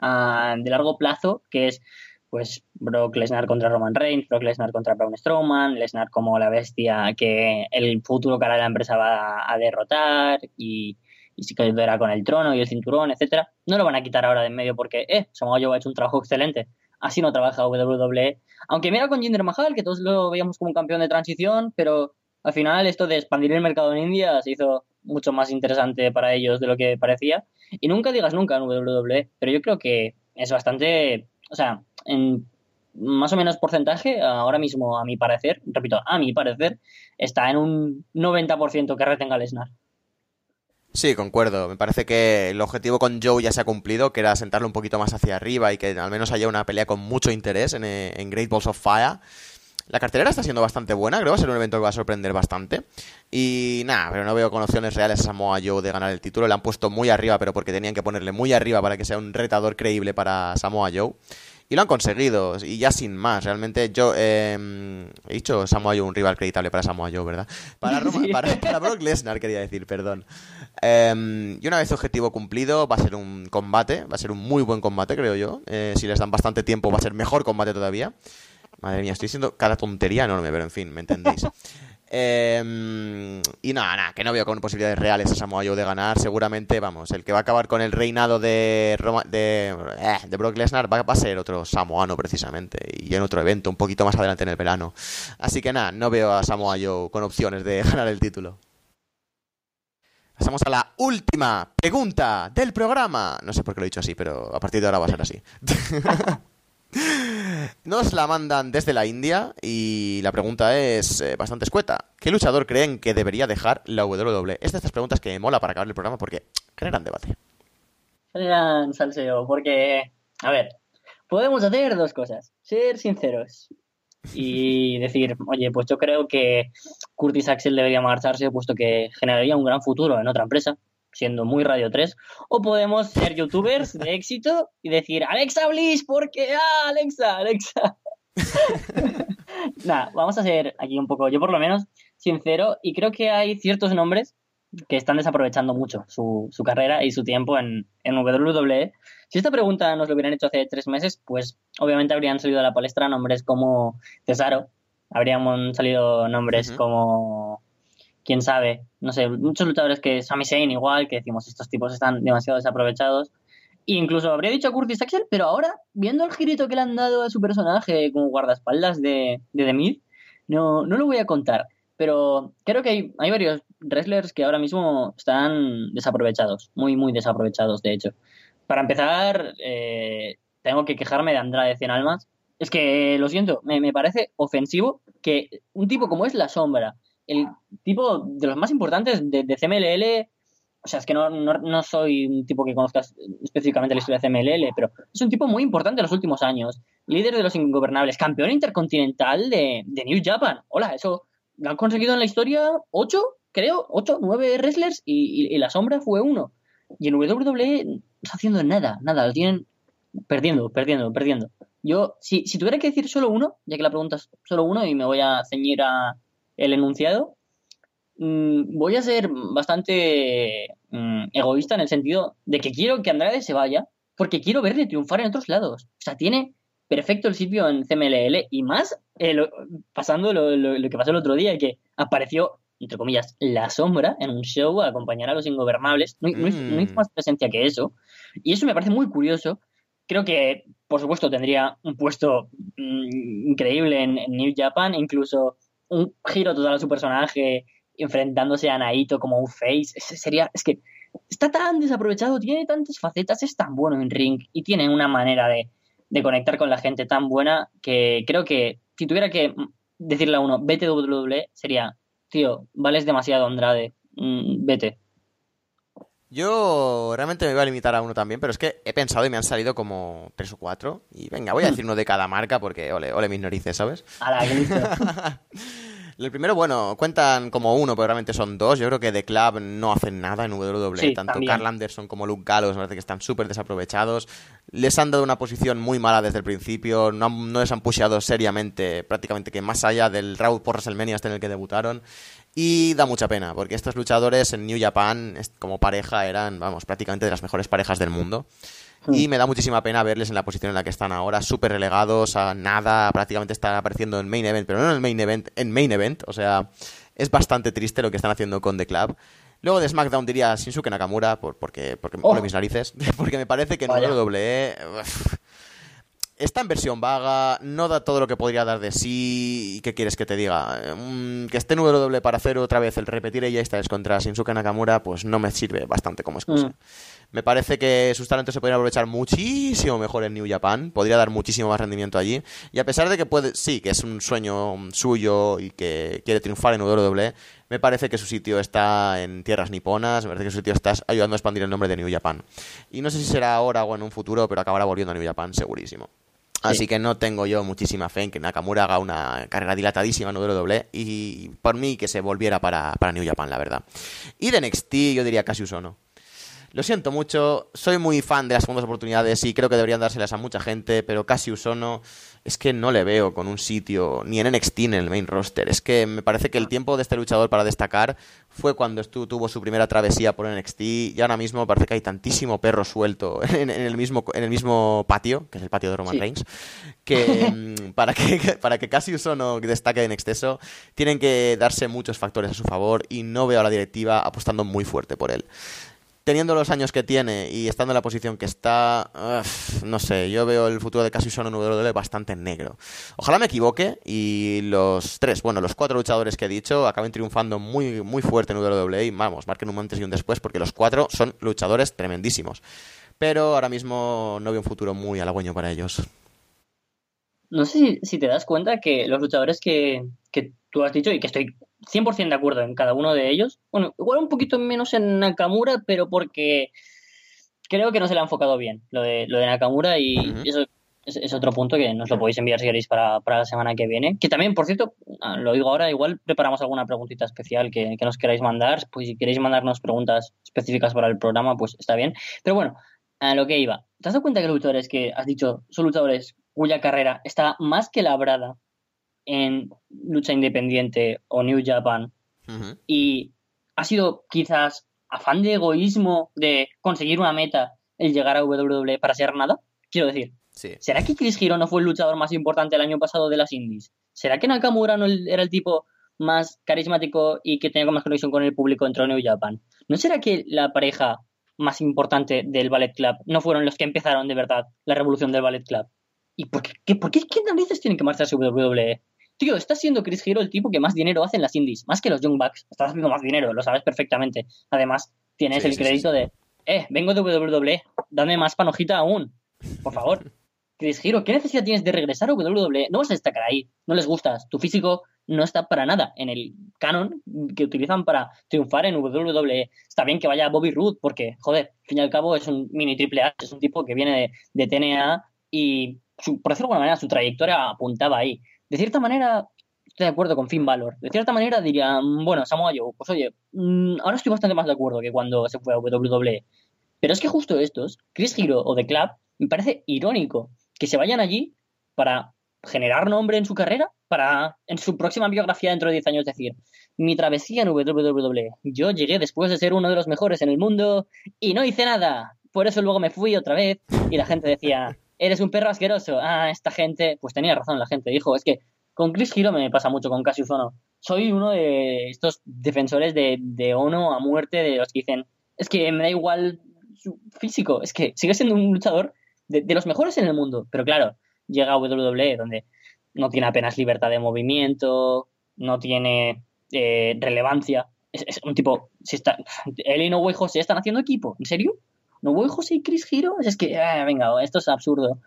de largo plazo, que es pues Brock Lesnar contra Roman Reigns, Brock Lesnar contra Braun Strowman, Lesnar como la bestia que el futuro cara de la empresa va a derrotar y, y se quedará con el trono y el cinturón, etcétera. No lo van a quitar ahora de en medio porque, eh, Samoa Joe ha hecho un trabajo excelente. Así no trabaja WWE. Aunque mira con Jinder Mahal, que todos lo veíamos como un campeón de transición, pero al final esto de expandir el mercado en India se hizo mucho más interesante para ellos de lo que parecía. Y nunca digas nunca en WWE, pero yo creo que es bastante, o sea, en más o menos porcentaje, ahora mismo, a mi parecer, repito, a mi parecer, está en un 90% que retenga Lesnar. Sí, concuerdo. Me parece que el objetivo con Joe ya se ha cumplido, que era sentarlo un poquito más hacia arriba y que al menos haya una pelea con mucho interés en, en Great Balls of Fire. La cartelera está siendo bastante buena, creo que va a ser un evento que va a sorprender bastante. Y nada, pero no veo con opciones reales a Samoa Joe de ganar el título. Le han puesto muy arriba, pero porque tenían que ponerle muy arriba para que sea un retador creíble para Samoa Joe. Y lo han conseguido, y ya sin más. Realmente yo em, he dicho Samoa Joe un rival creditable para Samoa Joe, ¿verdad? Para, para, Brock Lesnar quería decir, perdón. Em, y una vez objetivo cumplido, va a ser un combate, va a ser un muy buen combate, creo yo. Eh, si les dan bastante tiempo, va a ser mejor combate todavía. Madre mía, estoy diciendo cada tontería enorme, pero en fin, ¿me entendéis? Em, y nada, nada, que no veo con posibilidades reales a Samoa Joe de ganar. Seguramente, vamos, el que va a acabar con el reinado eh, de Brock Lesnar va, a ser otro samoano precisamente. Y en otro evento, un poquito más adelante en el verano. Así que nada, no veo a Samoa Joe con opciones de ganar el título. Pasamos a la última pregunta del programa. No sé por qué lo he dicho así, pero a partir de ahora va a ser así. Nos la mandan desde la India y la pregunta es eh, bastante escueta. ¿Qué luchador creen que debería dejar la WWE? Es de estas preguntas que me mola para acabar el programa porque generan debate. Generan salseo, porque, a ver, podemos hacer dos cosas. Ser sinceros y decir, oye, pues yo creo que Curtis Axel debería marcharse puesto que generaría un gran futuro en otra empresa siendo muy Radio 3, o podemos ser youtubers de éxito y decir, Alexa Bliss, porque, ah, Alexa, Alexa. Nada, vamos a ser aquí un poco, yo por lo menos, sincero, y creo que hay ciertos nombres que están desaprovechando mucho su, su carrera y su tiempo en, en WWE. Si esta pregunta nos lo hubieran hecho hace tres meses, pues obviamente habrían salido a la palestra nombres como Cesaro, habrían salido nombres como quién sabe, no sé, muchos luchadores que Sami Zayn igual, que decimos estos tipos están demasiado desaprovechados. E incluso habría dicho a Curtis Axel, pero ahora, viendo el girito que le han dado a su personaje como guardaespaldas de, de The Myth, no, no lo voy a contar. Pero creo que hay, varios wrestlers que ahora mismo están desaprovechados, muy, muy desaprovechados, de hecho. Para empezar, eh, tengo que quejarme de Andrade Cien Almas. Es que, lo siento, me parece ofensivo que un tipo como es La Sombra, el tipo de los más importantes de, CMLL. O sea, es que no, no, soy un tipo que conozca específicamente la historia de CMLL, pero es un tipo muy importante en los últimos años. Líder de los ingobernables, campeón intercontinental de, New Japan. Hola, eso lo han conseguido en la historia ocho, creo, ocho, nueve wrestlers y, la sombra fue uno. Y en WWE no está haciendo nada, nada, lo tienen perdiendo, perdiendo, perdiendo. Yo, si, si tuviera que decir solo uno, ya que la pregunta es solo uno y me voy a ceñir a, el enunciado, mm, voy a ser bastante mm, egoísta en el sentido de que quiero que Andrade se vaya porque quiero verle triunfar en otros lados. O sea, tiene perfecto el sitio en CMLL y más eh, pasando lo, que pasó el otro día, que apareció, entre comillas, la sombra en un show a acompañar a los ingobernables. No, mm. más presencia que eso. Y eso me parece muy curioso. Creo que, por supuesto, tendría un puesto increíble en, en New Japan, incluso un giro total a su personaje enfrentándose a Naito como un face. Sería, es que está tan desaprovechado, tiene tantas facetas, es tan bueno en ring y tiene una manera de, de conectar con la gente tan buena que creo que si tuviera que decirle a uno, vete WWE, sería, tío, vales demasiado Andrade, mm, vete. Yo realmente me iba a limitar a uno también, pero es que he pensado y me han salido como tres o cuatro. Y venga, voy a decir uno de cada marca porque ole, ole mis narices, ¿sabes? A la El primero, bueno, cuentan como uno, pero realmente son dos. Yo creo que The Club no hacen nada en WWE. Tanto Carl Anderson como Luke Gallows me parece que están súper desaprovechados. Les han dado una posición muy mala desde el principio. No, no les han pusheado seriamente, prácticamente que más allá del Raw por WrestleMania hasta en el que debutaron. Y da mucha pena, porque estos luchadores en New Japan, como pareja, eran, vamos, prácticamente de las mejores parejas del mundo. Hmm. Y me da muchísima pena verles en la posición en la que están ahora, súper relegados a nada, prácticamente están apareciendo en main event, pero no en el main event, en main event, o sea, es bastante triste lo que están haciendo con The Club. Luego de SmackDown diría Shinsuke Nakamura, por, porque, porque me oh. mis narices, porque me parece que en WWE está en versión vaga, no da todo lo que podría dar de sí. ¿Y qué quieres que te diga? Mm, que esté en doble para hacer otra vez el repetir ella esta vez contra Shinsuke Nakamura, pues no me sirve bastante como excusa. Mm. Me parece que sus talentos se podrían aprovechar muchísimo mejor en New Japan, podría dar muchísimo más rendimiento allí. Y a pesar de que puede, sí, que es un sueño suyo y que quiere triunfar en WWE, me parece que su sitio está en tierras niponas, me parece que su sitio está ayudando a expandir el nombre de New Japan. Y no sé si será ahora o en un futuro, pero acabará volviendo a New Japan, segurísimo. Así que no tengo yo muchísima fe en que Nakamura haga una carrera dilatadísima en doble y por mí que se volviera para, para New Japan, la verdad. Y de NXT yo diría casi Usono. Lo siento mucho, soy muy fan de las segundas oportunidades y creo que deberían dárselas a mucha gente, pero casi Usono es que no le veo con un sitio, ni en NXT ni en el main roster. Es que me parece que el tiempo de este luchador para destacar fue cuando tuvo su primera travesía por NXT y ahora mismo parece que hay tantísimo perro suelto en, el, mismo, en el mismo patio, que es el patio de Roman Reigns, que mm, para que, para que casi Usono destaque en exceso, tienen que darse muchos factores a su favor y no veo a la directiva apostando muy fuerte por él teniendo los años que tiene y estando en la posición que está, no sé, yo veo el futuro de Cassius en WWE bastante negro. Ojalá me equivoque y los tres, bueno, los cuatro luchadores que he dicho acaben triunfando muy, muy fuerte en WWE vamos, marquen un antes y un después porque los cuatro son luchadores tremendísimos. Pero ahora mismo no veo un futuro muy halagüeño para ellos. No sé si, te das cuenta que los luchadores que, que tú has dicho y que estoy 100% de acuerdo en cada uno de ellos. Bueno, igual un poquito menos en Nakamura, pero porque creo que no se le ha enfocado bien lo de, lo de Nakamura y eso es, otro punto que nos lo podéis enviar si queréis para, la semana que viene. Que también, por cierto, ah, lo digo ahora, igual preparamos alguna preguntita especial que, que nos queráis mandar. Pues si queréis mandarnos preguntas específicas para el programa, pues está bien. Pero bueno, a lo que iba. ¿Te has dado cuenta que los luchadores que has dicho son luchadores cuya carrera está más que labrada en lucha independiente o New Japan y ha sido quizás afán de egoísmo de conseguir una meta el llegar a WWE para ser nada? Quiero decir, ¿será que Chris Hero no fue el luchador más importante el año pasado de las indies? ¿Será que Nakamura no era el tipo más carismático y que tenía más conexión con el público dentro de New Japan? ¿No será que la pareja más importante del Ballet Club no fueron los que empezaron de verdad la revolución del Ballet Club? ¿Y por qué, por qué, qué narices tienen que marcharse a WWE? Tío, está siendo Chris Hero el tipo que más dinero hace en las indies, más que los Young Bucks. Estás haciendo más dinero, lo sabes perfectamente. Además, tienes el crédito de, eh, vengo de WWE, dame más panojita aún, por favor. Chris Hero, ¿qué necesidad tienes de regresar a WWE? No vas a destacar ahí, no les gustas. Tu físico no está para nada en el canon que utilizan para triunfar en WWE. Está bien que vaya Bobby Roode, porque, joder, al fin y al cabo es un mini triple H, es un tipo que viene de, TNA y, por decirlo de alguna manera, su trayectoria apuntaba ahí. De cierta manera, estoy de acuerdo con Finn Balor. De cierta manera diría, bueno, Samoa Joe, pues oye, mm, ahora estoy bastante más de acuerdo que cuando se fue a WWE. Pero es que justo estos, Chris Hero o The Club, me parece irónico que se vayan allí para generar nombre en su carrera, para en su próxima biografía dentro de 10 años decir, mi travesía en WWE, yo llegué después de ser uno de los mejores en el mundo y no hice nada. Por eso luego me fui otra vez y la gente decía, eres un perro asqueroso. Ah, esta gente, pues tenía razón la gente, dijo, es que con Chris Hero me pasa mucho con Cassius Ono. Soy uno de estos defensores de, de Ono a muerte, de los que dicen, es que me da igual su físico, es que sigue siendo un luchador de, los mejores en el mundo, pero claro, llega a WWE donde no tiene apenas libertad de movimiento, no tiene eh, relevancia. Es, un tipo, si está, él y No Jose están haciendo equipo, ¿en serio? ¿No Way Jose y Chris Hero? Es que, ah, venga, esto es absurdo.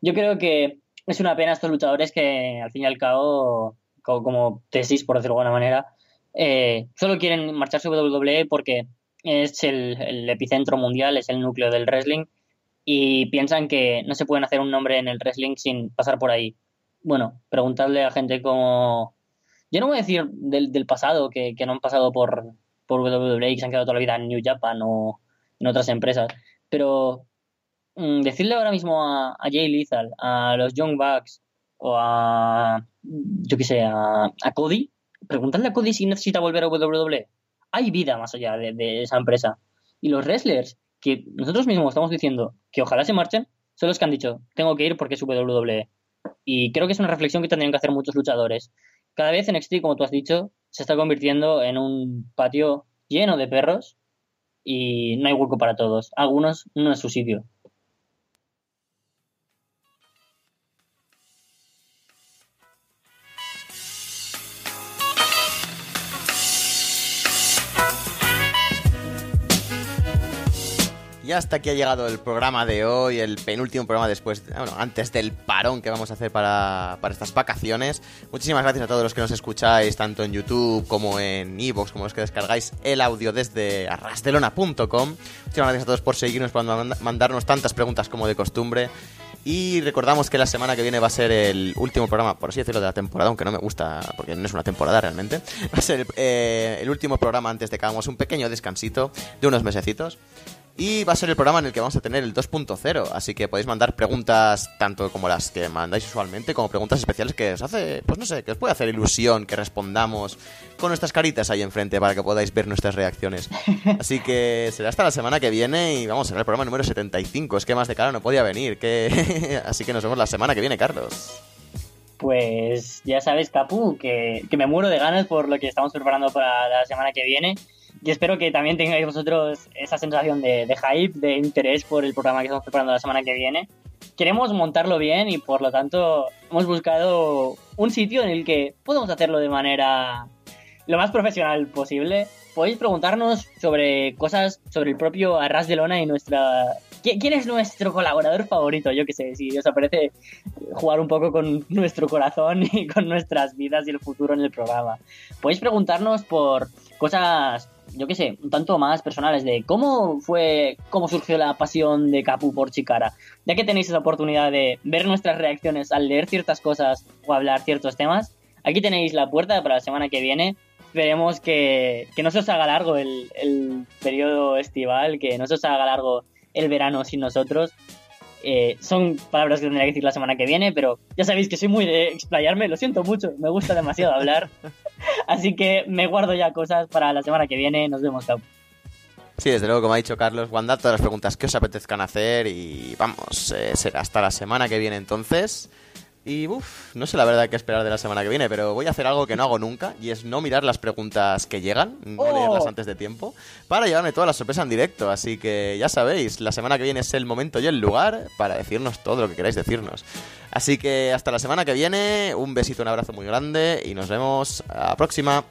Yo creo que es una pena estos luchadores que al fin y al cabo, como, tesis, por decirlo de alguna manera, eh, solo quieren marcharse a WWE porque es el, epicentro mundial, es el núcleo del wrestling y piensan que no se pueden hacer un nombre en el wrestling sin pasar por ahí. Bueno, preguntarle a gente como... Yo no voy a decir del, pasado, que, no han pasado por, por WWE y que se han quedado toda la vida en New Japan o en otras empresas, pero mm, decirle ahora mismo a, Jay Lethal, a los Young Bucks o a, yo qué sé, a, Cody, preguntarle a Cody si necesita volver a WWE hay vida más allá de, esa empresa. Y los wrestlers, que nosotros mismos estamos diciendo que ojalá se marchen, son los que han dicho, tengo que ir porque es WWE. Y creo que es una reflexión que tendrían que hacer muchos luchadores. Cada vez NXT, como tú has dicho, se está convirtiendo en un patio lleno de perros y no hay hueco para todos. Algunos no es su sitio. Y hasta aquí ha llegado el programa de hoy, el penúltimo programa después, bueno, antes del parón que vamos a hacer para, estas vacaciones. Muchísimas gracias a todos los que nos escucháis, tanto en YouTube como en Evox, como los que descargáis el audio desde arrastelona.com. Muchísimas gracias a todos por seguirnos, por mandarnos tantas preguntas como de costumbre. Y recordamos que la semana que viene va a ser el último programa, por así decirlo, de la temporada, aunque no me gusta porque no es una temporada realmente. Va a ser eh, el último programa antes de que hagamos un pequeño descansito de unos mesecitos. Y va a ser el programa en el que vamos a tener el 2.0, así que podéis mandar preguntas tanto como las que mandáis usualmente, como preguntas especiales que os hace, pues no sé, que os puede hacer ilusión que respondamos con nuestras caritas ahí enfrente para que podáis ver nuestras reacciones. Así que será hasta la semana que viene y vamos a ver el programa número 75, es que más de cara no podía venir, que... así que nos vemos la semana que viene, Carlos. Pues ya sabes, Capu, que, que me muero de ganas por lo que estamos preparando para la semana que viene y espero que también tengáis vosotros esa sensación de, hype, de interés por el programa que estamos preparando la semana que viene. Queremos montarlo bien y por lo tanto hemos buscado un sitio en el que podemos hacerlo de manera lo más profesional posible. Podéis preguntarnos sobre cosas sobre el propio Arras de Lona y nuestra... ¿Quién es nuestro colaborador favorito? Yo qué sé, si os aparece jugar un poco con nuestro corazón y con nuestras vidas y el futuro en el programa. Podéis preguntarnos por cosas yo qué sé, un tanto más personales de cómo fue, cómo surgió la pasión de Capu por Chicara. Ya que tenéis esa oportunidad de ver nuestras reacciones al leer ciertas cosas o hablar ciertos temas, aquí tenéis la puerta para la semana que viene. Esperemos que, que no se os haga largo el, el periodo estival, que no se os haga largo el verano sin nosotros eh, son palabras que tendría que decir la semana que viene, pero ya sabéis que soy muy de explayarme, lo siento mucho, me gusta demasiado hablar. Así que me guardo ya cosas para la semana que viene. Nos vemos, chao. Sí, desde luego, como ha dicho Carlos, mandad todas las preguntas que os apetezcan hacer y vamos, eh, será hasta la semana que viene entonces. Y uff, no sé la verdad qué esperar de la semana que viene, pero voy a hacer algo que no hago nunca y es no mirar las preguntas que llegan, no oh. leerlas antes de tiempo, para llevarme toda la sorpresa en directo. Así que ya sabéis, la semana que viene es el momento y el lugar para decirnos todo lo que queráis decirnos. Así que hasta la semana que viene, un besito, un abrazo muy grande y nos vemos a la próxima.